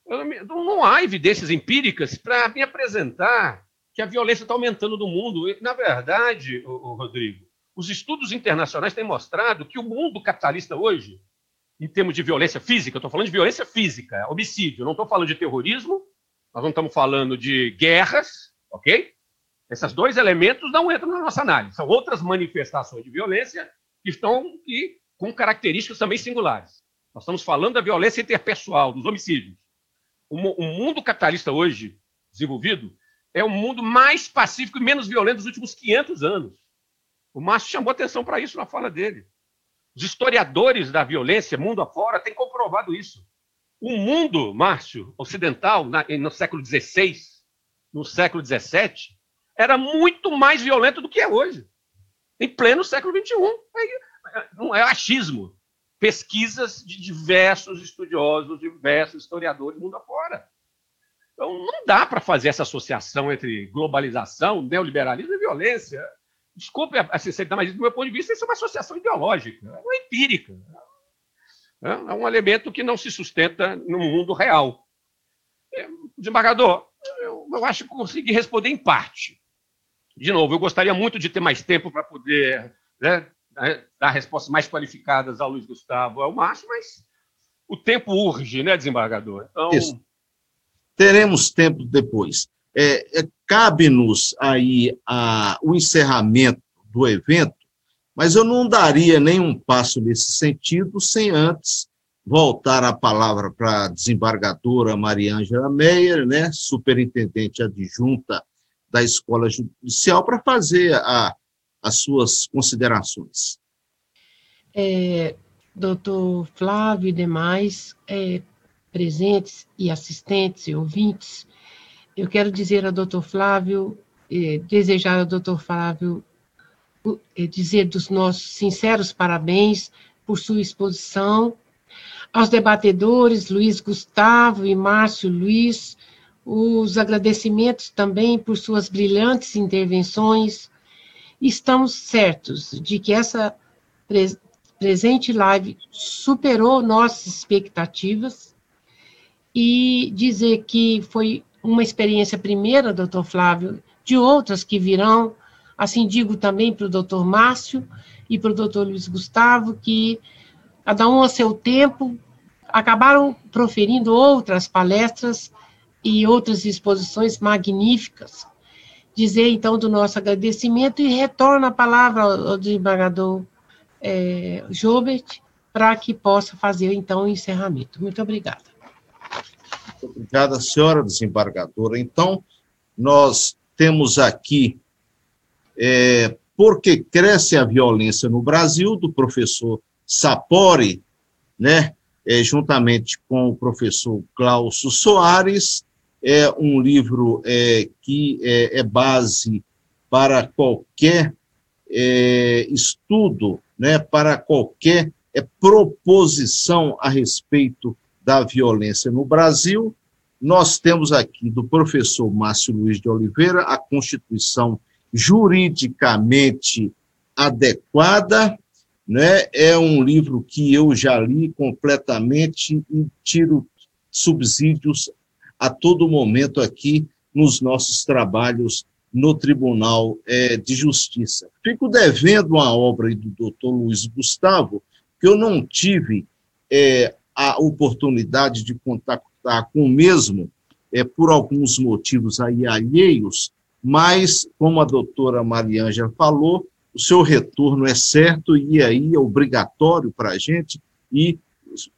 Não, não há evidências empíricas para me apresentar que a violência está aumentando no mundo. Na verdade, o, Rodrigo, os estudos internacionais têm mostrado que o mundo capitalista hoje, em termos de violência física, eu estou falando de violência física, homicídio, não estou falando de terrorismo, nós não estamos falando de guerras, ok? Esses dois elementos não entram na nossa análise. São outras manifestações de violência que estão e com características também singulares. Nós estamos falando da violência interpessoal, dos homicídios. O, mundo capitalista hoje desenvolvido é o mundo mais pacífico e menos violento dos últimos 500 anos. O Márcio chamou atenção para isso na fala dele. Os historiadores da violência, mundo afora, têm comprovado isso. O mundo, Márcio, ocidental, no século XVI, no século XVII, era muito mais violento do que é hoje, em pleno século XXI. Não é achismo. Pesquisas de diversos estudiosos, diversos historiadores do mundo afora. Então, não dá para fazer essa associação entre globalização, neoliberalismo e violência. Desculpe a sinceridade, mas do meu ponto de vista, isso é uma associação ideológica, não é empírica. É, é um elemento que não se sustenta no mundo real. É, desembargador, eu acho que consegui responder em parte de novo, eu gostaria muito de ter mais tempo para poder né, né, dar respostas mais qualificadas ao Luiz Gustavo, ao Márcio, mas o tempo urge, né, desembargador? Então... Isso. Teremos tempo depois. É, é, Cabe-nos aí a, o encerramento do evento, mas eu não daria nenhum passo nesse sentido sem antes voltar a palavra para a desembargadora Maria Ângela Meyer, né, superintendente adjunta da Escola Judicial, para fazer a, as suas considerações. É, doutor Flávio e demais é, presentes e assistentes e ouvintes, eu quero dizer ao doutor Flávio, é, desejar ao doutor Flávio é, dizer dos nossos sinceros parabéns por sua exposição aos debatedores Luiz Gustavo e Márcio Luiz, os agradecimentos também por suas brilhantes intervenções. Estamos certos de que essa pre presente live superou nossas expectativas e dizer que foi uma experiência primeira, doutor Flávio, de outras que virão. Assim digo também para o doutor Márcio e para o doutor Luiz Gustavo, que cada um a seu tempo acabaram proferindo outras palestras e outras exposições magníficas. Dizer, então, do nosso agradecimento e retorno a palavra ao desembargador é, Jobert para que possa fazer, então, o encerramento. Muito obrigada. Muito obrigada, senhora desembargadora. Então, nós temos aqui é, Porque Cresce a Violência no Brasil, do professor Sapori, né, é, juntamente com o professor Cláudio Soares, é um livro é, que é, é base para qualquer é, estudo, né, para qualquer é, proposição a respeito da violência no Brasil. Nós temos aqui do professor Márcio Luiz de Oliveira a Constituição juridicamente adequada, né? É um livro que eu já li completamente e tiro subsídios a todo momento aqui nos nossos trabalhos no Tribunal é, de Justiça. Fico devendo uma obra do doutor Luiz Gustavo, que eu não tive é, a oportunidade de contactar com o mesmo, é, por alguns motivos aí alheios, mas, como a doutora Mariângela falou, o seu retorno é certo e aí é obrigatório para a gente e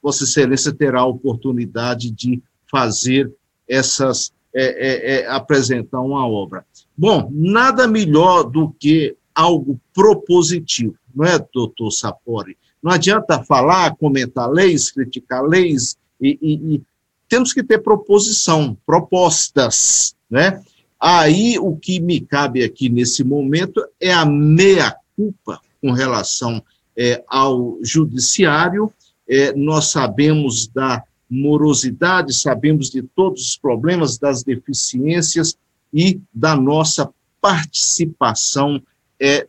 Vossa Excelência terá a oportunidade de fazer essas, é, é, é, apresentar uma obra. Bom, nada melhor do que algo propositivo, não é, doutor Sapori? Não adianta falar, comentar leis, criticar leis, e, e, e temos que ter proposição, propostas, né? Aí o que me cabe aqui nesse momento é a meia-culpa com relação é, ao judiciário. É, nós sabemos da morosidade, sabemos de todos os problemas, das deficiências e da nossa participação é,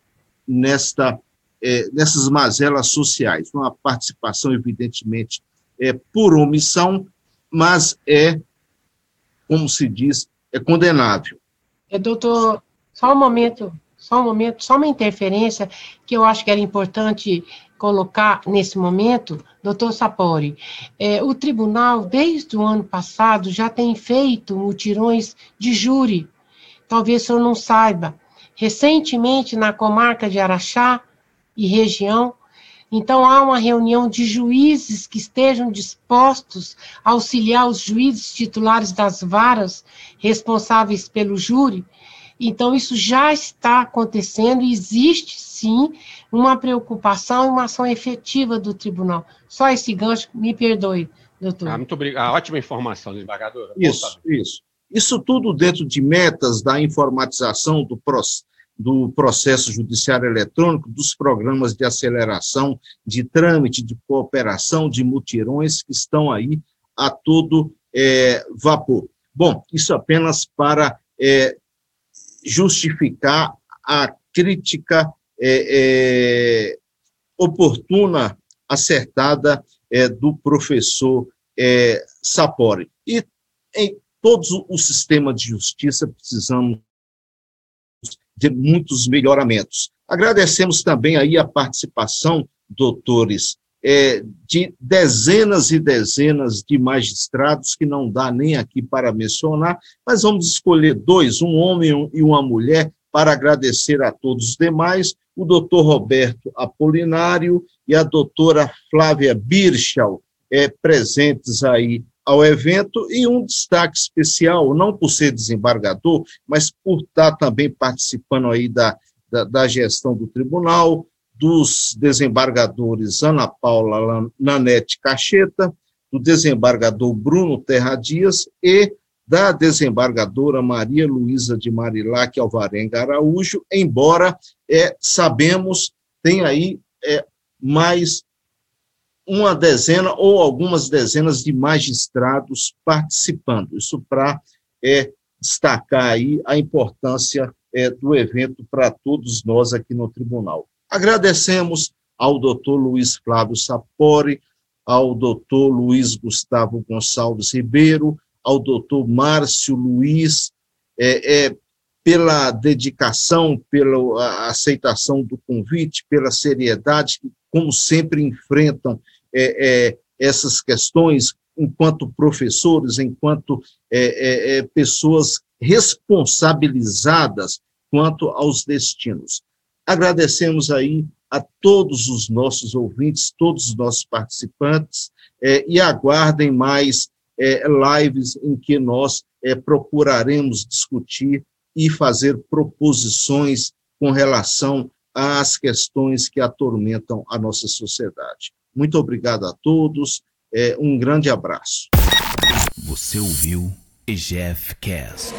nesta, é, nessas mazelas sociais. Uma participação, evidentemente, é por omissão, mas é, como se diz, é condenável. É, doutor, só um momento, só um momento, só uma interferência que eu acho que era importante colocar nesse momento, doutor Sapori. É, o tribunal, desde o ano passado, já tem feito mutirões de júri. Talvez o senhor não saiba. Recentemente, na comarca de Araxá e região, então, há uma reunião de juízes que estejam dispostos a auxiliar os juízes titulares das varas responsáveis pelo júri. Então, isso já está acontecendo existe, sim, uma preocupação e uma ação efetiva do tribunal. Só esse gancho, me perdoe, doutor. Ah, muito obrigado. Ah, ótima informação, desembargadora. Isso, isso. Isso tudo dentro de metas da informatização do processo do processo judiciário eletrônico, dos programas de aceleração, de trâmite, de cooperação, de mutirões que estão aí a todo é, vapor. Bom, isso apenas para é, justificar a crítica é, é oportuna, acertada é, do professor é, Sapori. E em todo o sistema de justiça precisamos de muitos melhoramentos. Agradecemos também aí a participação, doutores, é, de dezenas e dezenas de magistrados, que não dá nem aqui para mencionar, mas vamos escolher dois, um homem e uma mulher, para agradecer a todos os demais, o doutor Roberto Apolinário e a doutora Flávia Birchal, é, presentes aí ao evento, e um destaque especial, não por ser desembargador, mas por estar também participando aí da, da, da gestão do tribunal, dos desembargadores Ana Paula Nanete Cacheta, do desembargador Bruno Terra Dias e da desembargadora Maria Luísa de Marilac Alvarenga Araújo, embora é, sabemos tem aí é, mais uma dezena ou algumas dezenas de magistrados participando. Isso para é, destacar aí a importância é, do evento para todos nós aqui no tribunal. Agradecemos ao doutor Luiz Flávio Sapori, ao doutor Luiz Gustavo Gonçalves Ribeiro, ao doutor Márcio Luiz, é, é, pela dedicação, pela aceitação do convite, pela seriedade, que, como sempre, enfrentam é, é essas questões enquanto professores, enquanto é, é, pessoas responsabilizadas quanto aos destinos. Agradecemos aí a todos os nossos ouvintes, todos os nossos participantes, e aguardem mais é, lives em que nós é, procuraremos discutir e fazer proposições com relação às questões que atormentam a nossa sociedade. Muito obrigado a todos, é, um grande abraço. Você ouviu EGF Cast.